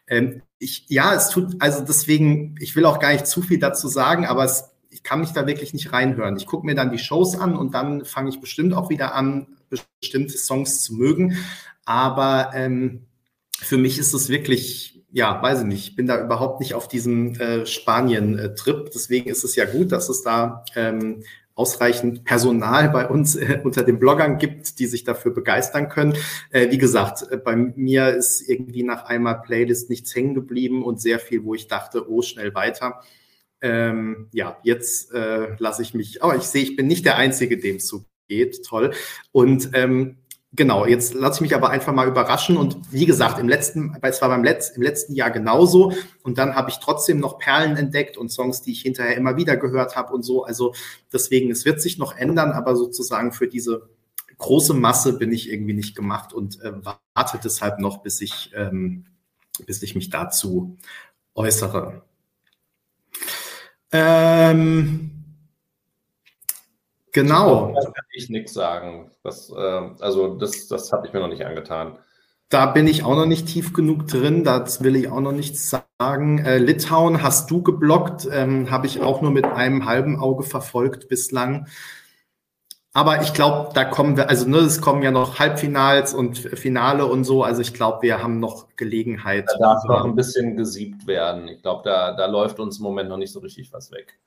Ähm, ich, ja, es tut, also deswegen, ich will auch gar nicht zu viel dazu sagen, aber es, ich kann mich da wirklich nicht reinhören. Ich gucke mir dann die Shows an und dann fange ich bestimmt auch wieder an, bestimmte Songs zu mögen. Aber ähm, für mich ist es wirklich, ja, weiß ich nicht, ich bin da überhaupt nicht auf diesem äh, Spanien-Trip. Deswegen ist es ja gut, dass es da ähm, ausreichend Personal bei uns äh, unter den Bloggern gibt, die sich dafür begeistern können. Äh, wie gesagt, äh, bei mir ist irgendwie nach einmal Playlist nichts hängen geblieben und sehr viel, wo ich dachte, oh, schnell weiter. Ähm, ja, jetzt äh, lasse ich mich, aber ich sehe, ich bin nicht der Einzige, dem es so geht. Toll. Und ähm, Genau, jetzt lasse ich mich aber einfach mal überraschen. Und wie gesagt, im letzten, es war beim Letz-, im letzten Jahr genauso. Und dann habe ich trotzdem noch Perlen entdeckt und Songs, die ich hinterher immer wieder gehört habe und so. Also deswegen, es wird sich noch ändern, aber sozusagen für diese große Masse bin ich irgendwie nicht gemacht und äh, warte deshalb noch, bis ich, ähm, bis ich mich dazu äußere. Ähm, Genau. Da kann ich nichts sagen. Das, äh, also das, das habe ich mir noch nicht angetan. Da bin ich auch noch nicht tief genug drin, das will ich auch noch nichts sagen. Äh, Litauen hast du geblockt, ähm, habe ich auch nur mit einem halben Auge verfolgt bislang. Aber ich glaube, da kommen wir, also ne, es kommen ja noch Halbfinals und Finale und so. Also ich glaube, wir haben noch Gelegenheit. Da darf noch ein bisschen gesiebt werden. Ich glaube, da, da läuft uns im Moment noch nicht so richtig was weg.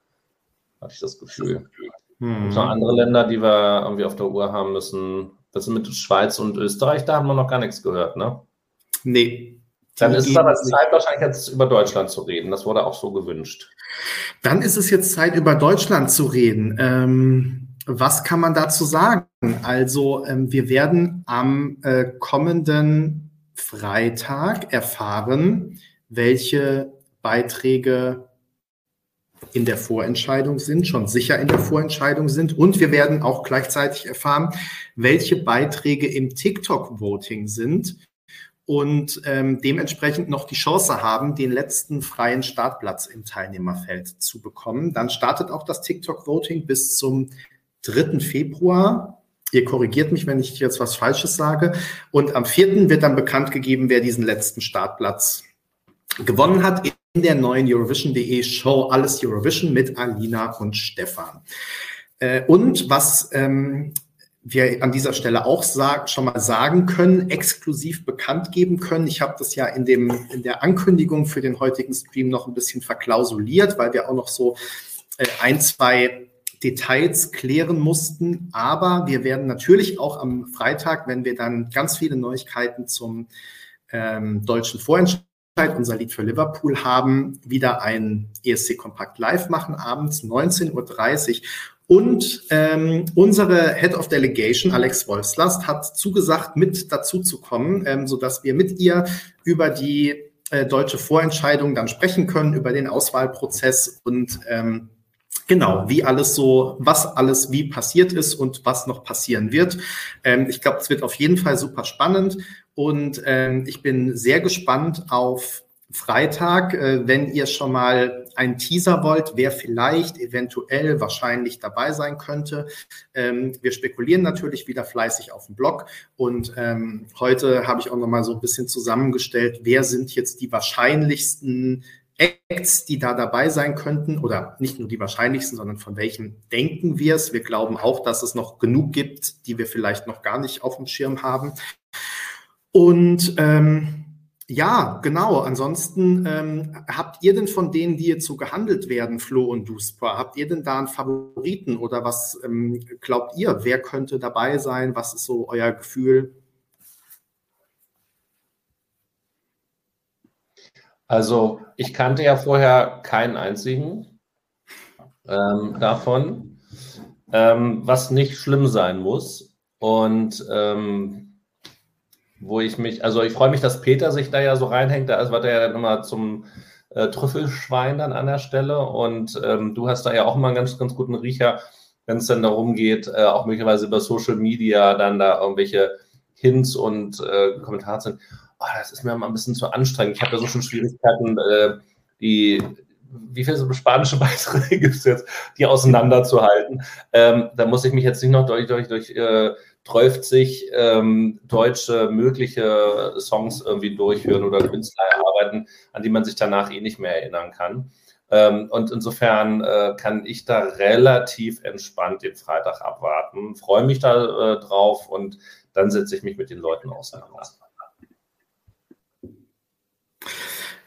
Hatte ich das Gefühl. Hm. Noch andere Länder, die wir irgendwie auf der Uhr haben müssen. Das sind mit Schweiz und Österreich, da haben wir noch gar nichts gehört, ne? Nee. Dann ist es aber Zeit, wahrscheinlich jetzt über Deutschland zu reden. Das wurde auch so gewünscht. Dann ist es jetzt Zeit, über Deutschland zu reden. Ähm, was kann man dazu sagen? Also, ähm, wir werden am äh, kommenden Freitag erfahren, welche Beiträge in der Vorentscheidung sind, schon sicher in der Vorentscheidung sind. Und wir werden auch gleichzeitig erfahren, welche Beiträge im TikTok-Voting sind und ähm, dementsprechend noch die Chance haben, den letzten freien Startplatz im Teilnehmerfeld zu bekommen. Dann startet auch das TikTok-Voting bis zum 3. Februar. Ihr korrigiert mich, wenn ich jetzt was Falsches sage. Und am 4. wird dann bekannt gegeben, wer diesen letzten Startplatz gewonnen hat in der neuen Eurovision.de Show Alles Eurovision mit Alina und Stefan. Äh, und was ähm, wir an dieser Stelle auch schon mal sagen können, exklusiv bekannt geben können. Ich habe das ja in, dem, in der Ankündigung für den heutigen Stream noch ein bisschen verklausuliert, weil wir auch noch so äh, ein, zwei Details klären mussten. Aber wir werden natürlich auch am Freitag, wenn wir dann ganz viele Neuigkeiten zum ähm, deutschen Vorentscheid unser Lied für Liverpool haben, wieder ein ESC Kompakt Live machen, abends 19.30 Uhr. Und ähm, unsere Head of Delegation, Alex Wolfslast, hat zugesagt, mit dazu zu kommen, ähm, sodass wir mit ihr über die äh, deutsche Vorentscheidung dann sprechen können, über den Auswahlprozess und ähm, Genau, wie alles so, was alles wie passiert ist und was noch passieren wird. Ähm, ich glaube, es wird auf jeden Fall super spannend und ähm, ich bin sehr gespannt auf Freitag, äh, wenn ihr schon mal einen Teaser wollt, wer vielleicht eventuell wahrscheinlich dabei sein könnte. Ähm, wir spekulieren natürlich wieder fleißig auf dem Blog und ähm, heute habe ich auch noch mal so ein bisschen zusammengestellt, wer sind jetzt die wahrscheinlichsten Acts, die da dabei sein könnten oder nicht nur die wahrscheinlichsten, sondern von welchen denken wir es. Wir glauben auch, dass es noch genug gibt, die wir vielleicht noch gar nicht auf dem Schirm haben. Und ähm, ja, genau. Ansonsten ähm, habt ihr denn von denen, die jetzt so gehandelt werden, Flo und Duspa, habt ihr denn da einen Favoriten oder was ähm, glaubt ihr? Wer könnte dabei sein? Was ist so euer Gefühl? Also ich kannte ja vorher keinen einzigen ähm, davon, ähm, was nicht schlimm sein muss. Und ähm, wo ich mich, also ich freue mich, dass Peter sich da ja so reinhängt, da wird er ja dann immer zum äh, Trüffelschwein dann an der Stelle. Und ähm, du hast da ja auch immer einen ganz, ganz guten Riecher, wenn es dann darum geht, äh, auch möglicherweise über Social Media dann da irgendwelche Hints und äh, Kommentare sind oh, das ist mir mal ein bisschen zu anstrengend. Ich habe ja so schon Schwierigkeiten, äh, die, wie viele so spanische Beiträge gibt es jetzt, die auseinanderzuhalten. Ähm, da muss ich mich jetzt nicht noch durch, durch, durch äh, 30 ähm, deutsche mögliche Songs irgendwie durchhören oder Künstler erarbeiten, an die man sich danach eh nicht mehr erinnern kann. Ähm, und insofern äh, kann ich da relativ entspannt den Freitag abwarten, freue mich da äh, drauf und dann setze ich mich mit den Leuten auseinander.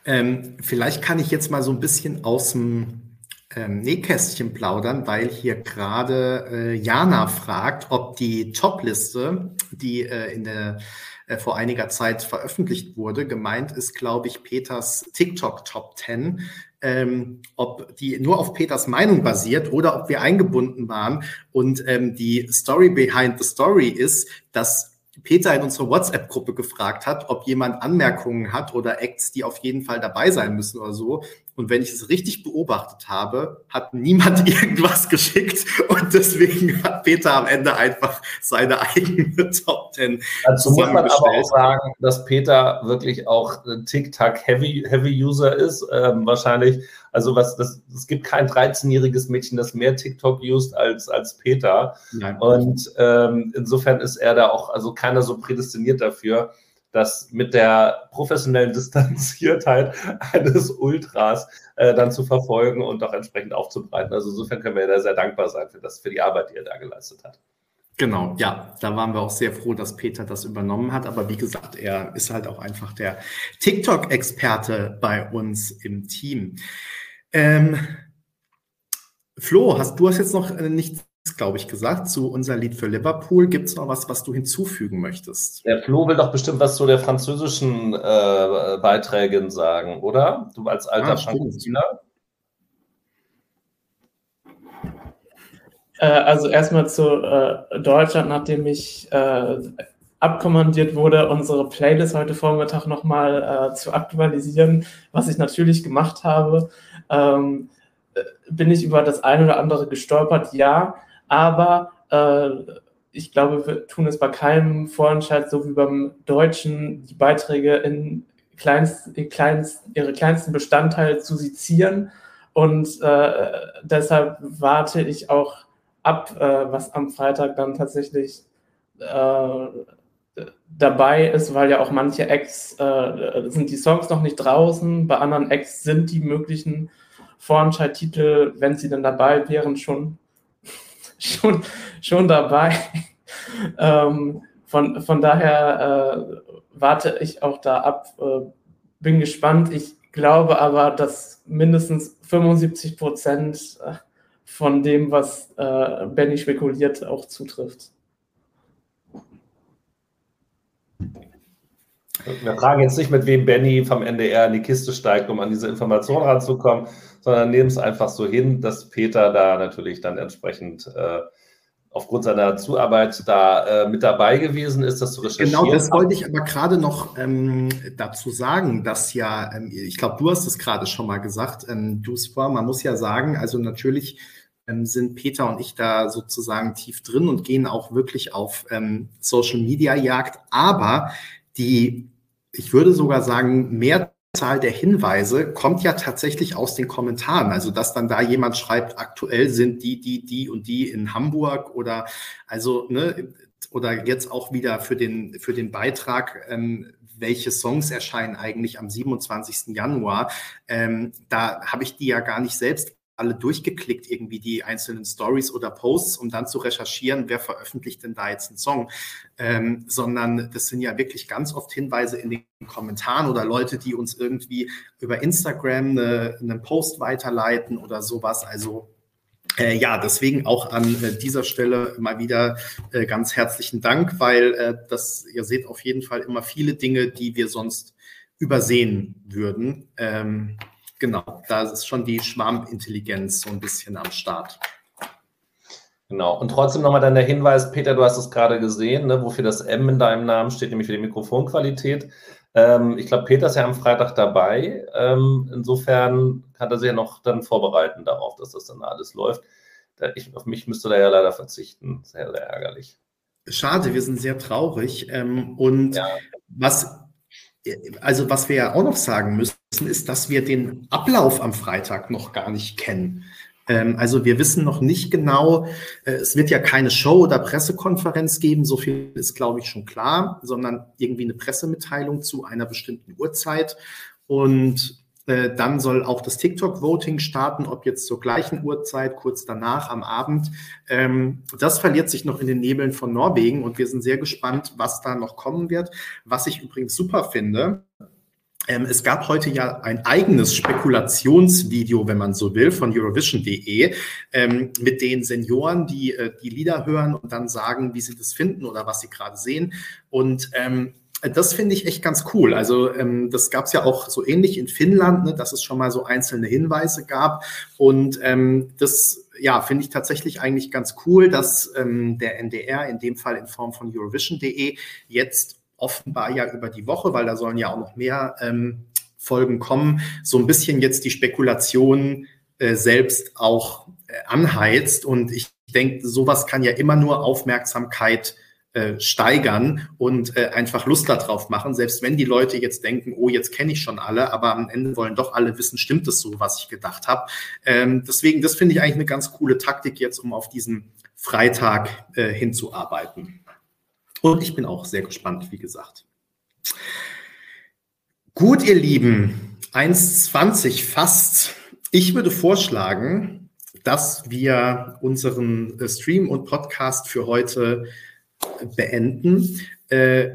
Ähm, vielleicht kann ich jetzt mal so ein bisschen aus dem ähm, Nähkästchen plaudern, weil hier gerade äh, Jana fragt, ob die Topliste, die äh, in der äh, vor einiger Zeit veröffentlicht wurde, gemeint ist, glaube ich, Peters TikTok Top 10, ähm, ob die nur auf Peters Meinung basiert oder ob wir eingebunden waren. Und ähm, die Story behind the Story ist, dass Peter in unserer WhatsApp-Gruppe gefragt hat, ob jemand Anmerkungen hat oder Acts, die auf jeden Fall dabei sein müssen oder so. Und wenn ich es richtig beobachtet habe, hat niemand irgendwas geschickt und deswegen hat Peter am Ende einfach seine eigene Top Ten. Dazu muss man aber auch sagen, dass Peter wirklich auch TikTok Heavy, Heavy User ist. Ähm, wahrscheinlich, also was, das, es gibt kein 13-jähriges Mädchen, das mehr TikTok used als, als Peter. Nein. Und ähm, insofern ist er da auch, also keiner so prädestiniert dafür das mit der professionellen Distanziertheit eines Ultras äh, dann zu verfolgen und auch entsprechend aufzubreiten. Also insofern können wir da sehr dankbar sein für, das, für die Arbeit, die er da geleistet hat. Genau, ja, da waren wir auch sehr froh, dass Peter das übernommen hat. Aber wie gesagt, er ist halt auch einfach der TikTok-Experte bei uns im Team. Ähm, Flo, hast du hast jetzt noch äh, nicht glaube ich, gesagt, zu unser Lied für Liverpool. Gibt es noch was, was du hinzufügen möchtest? Der Flo will doch bestimmt was zu der französischen äh, Beiträgen sagen, oder? Du als alter ah, Französiner. Äh, also erstmal zu äh, Deutschland, nachdem ich äh, abkommandiert wurde, unsere Playlist heute Vormittag nochmal äh, zu aktualisieren, was ich natürlich gemacht habe. Ähm, äh, bin ich über das eine oder andere gestolpert? Ja, aber äh, ich glaube, wir tun es bei keinem Vorentscheid so wie beim Deutschen, die Beiträge in, kleinst, in kleinst, ihre kleinsten Bestandteile zu sezieren. Und äh, deshalb warte ich auch ab, äh, was am Freitag dann tatsächlich äh, dabei ist, weil ja auch manche Acts äh, sind die Songs noch nicht draußen, bei anderen Acts sind die möglichen Vorentscheidtitel, wenn sie denn dabei wären, schon schon, schon dabei. ähm, von, von daher äh, warte ich auch da ab, äh, bin gespannt. Ich glaube aber, dass mindestens 75 Prozent äh, von dem, was äh, Benny spekuliert, auch zutrifft. Wir fragen jetzt nicht, mit wem Benny vom NDR in die Kiste steigt, um an diese Information ranzukommen, sondern nehmen es einfach so hin, dass Peter da natürlich dann entsprechend äh, aufgrund seiner Zuarbeit da äh, mit dabei gewesen ist, das zu recherchieren. Genau, das wollte ich aber gerade noch ähm, dazu sagen, dass ja, ähm, ich glaube, du hast es gerade schon mal gesagt, ähm, du Spor, man muss ja sagen, also natürlich ähm, sind Peter und ich da sozusagen tief drin und gehen auch wirklich auf ähm, Social Media Jagd, aber die, ich würde sogar sagen, mehr Zahl der Hinweise kommt ja tatsächlich aus den Kommentaren. Also, dass dann da jemand schreibt, aktuell sind die, die, die und die in Hamburg oder also, ne, oder jetzt auch wieder für den, für den Beitrag, ähm, welche Songs erscheinen eigentlich am 27. Januar. Ähm, da habe ich die ja gar nicht selbst alle durchgeklickt, irgendwie die einzelnen Stories oder Posts, um dann zu recherchieren, wer veröffentlicht denn da jetzt einen Song, ähm, sondern das sind ja wirklich ganz oft Hinweise in den Kommentaren oder Leute, die uns irgendwie über Instagram eine, einen Post weiterleiten oder sowas. Also äh, ja, deswegen auch an äh, dieser Stelle mal wieder äh, ganz herzlichen Dank, weil äh, das, ihr seht auf jeden Fall immer viele Dinge, die wir sonst übersehen würden. Ähm, genau, da ist schon die Schwarmintelligenz so ein bisschen am Start. Genau. Und trotzdem nochmal dann der Hinweis, Peter, du hast es gerade gesehen, ne, wofür das M in deinem Namen steht, nämlich für die Mikrofonqualität. Ähm, ich glaube, Peter ist ja am Freitag dabei. Ähm, insofern kann er sich ja noch dann vorbereiten darauf, dass das dann alles läuft. Ich, auf mich müsste er ja leider verzichten. Sehr, sehr ärgerlich. Schade, wir sind sehr traurig. Ähm, und ja. was also was wir ja auch noch sagen müssen, ist, dass wir den Ablauf am Freitag noch gar nicht kennen. Ähm, also wir wissen noch nicht genau, äh, es wird ja keine Show oder Pressekonferenz geben, so viel ist, glaube ich, schon klar, sondern irgendwie eine Pressemitteilung zu einer bestimmten Uhrzeit. Und dann soll auch das TikTok-Voting starten, ob jetzt zur gleichen Uhrzeit, kurz danach am Abend. Ähm, das verliert sich noch in den Nebeln von Norwegen und wir sind sehr gespannt, was da noch kommen wird. Was ich übrigens super finde, ähm, es gab heute ja ein eigenes Spekulationsvideo, wenn man so will, von Eurovision.de ähm, mit den Senioren, die äh, die Lieder hören und dann sagen, wie sie das finden oder was sie gerade sehen. Und ähm, das finde ich echt ganz cool. Also ähm, das gab es ja auch so ähnlich in Finnland, ne, dass es schon mal so einzelne Hinweise gab. Und ähm, das ja, finde ich tatsächlich eigentlich ganz cool, dass ähm, der NDR in dem Fall in Form von Eurovision.de jetzt offenbar ja über die Woche, weil da sollen ja auch noch mehr ähm, Folgen kommen, so ein bisschen jetzt die Spekulation äh, selbst auch äh, anheizt. Und ich denke, sowas kann ja immer nur Aufmerksamkeit äh, steigern und äh, einfach Lust darauf machen, selbst wenn die Leute jetzt denken, oh, jetzt kenne ich schon alle, aber am Ende wollen doch alle wissen, stimmt es so, was ich gedacht habe. Ähm, deswegen, das finde ich eigentlich eine ganz coole Taktik jetzt, um auf diesen Freitag äh, hinzuarbeiten. Und ich bin auch sehr gespannt, wie gesagt. Gut, ihr Lieben, 1,20 fast. Ich würde vorschlagen, dass wir unseren äh, Stream und Podcast für heute beenden. Äh,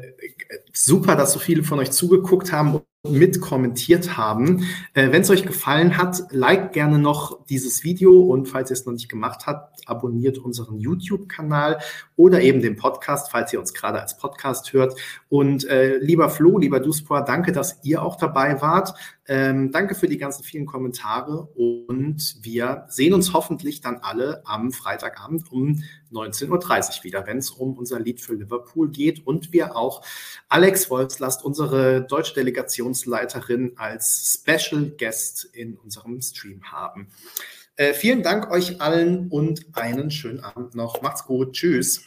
super, dass so viele von euch zugeguckt haben und mit kommentiert haben. Äh, Wenn es euch gefallen hat, liked gerne noch dieses Video und falls ihr es noch nicht gemacht habt, abonniert unseren YouTube-Kanal oder eben den Podcast, falls ihr uns gerade als Podcast hört. Und äh, lieber Flo, lieber Duspor, danke, dass ihr auch dabei wart. Ähm, danke für die ganzen vielen Kommentare und wir sehen uns hoffentlich dann alle am Freitagabend um 19.30 Uhr wieder, wenn es um unser Lied für Liverpool geht und wir auch Alex Wolfslast, unsere deutsche Delegationsleiterin, als Special Guest in unserem Stream haben. Äh, vielen Dank euch allen und einen schönen Abend noch. Macht's gut. Tschüss.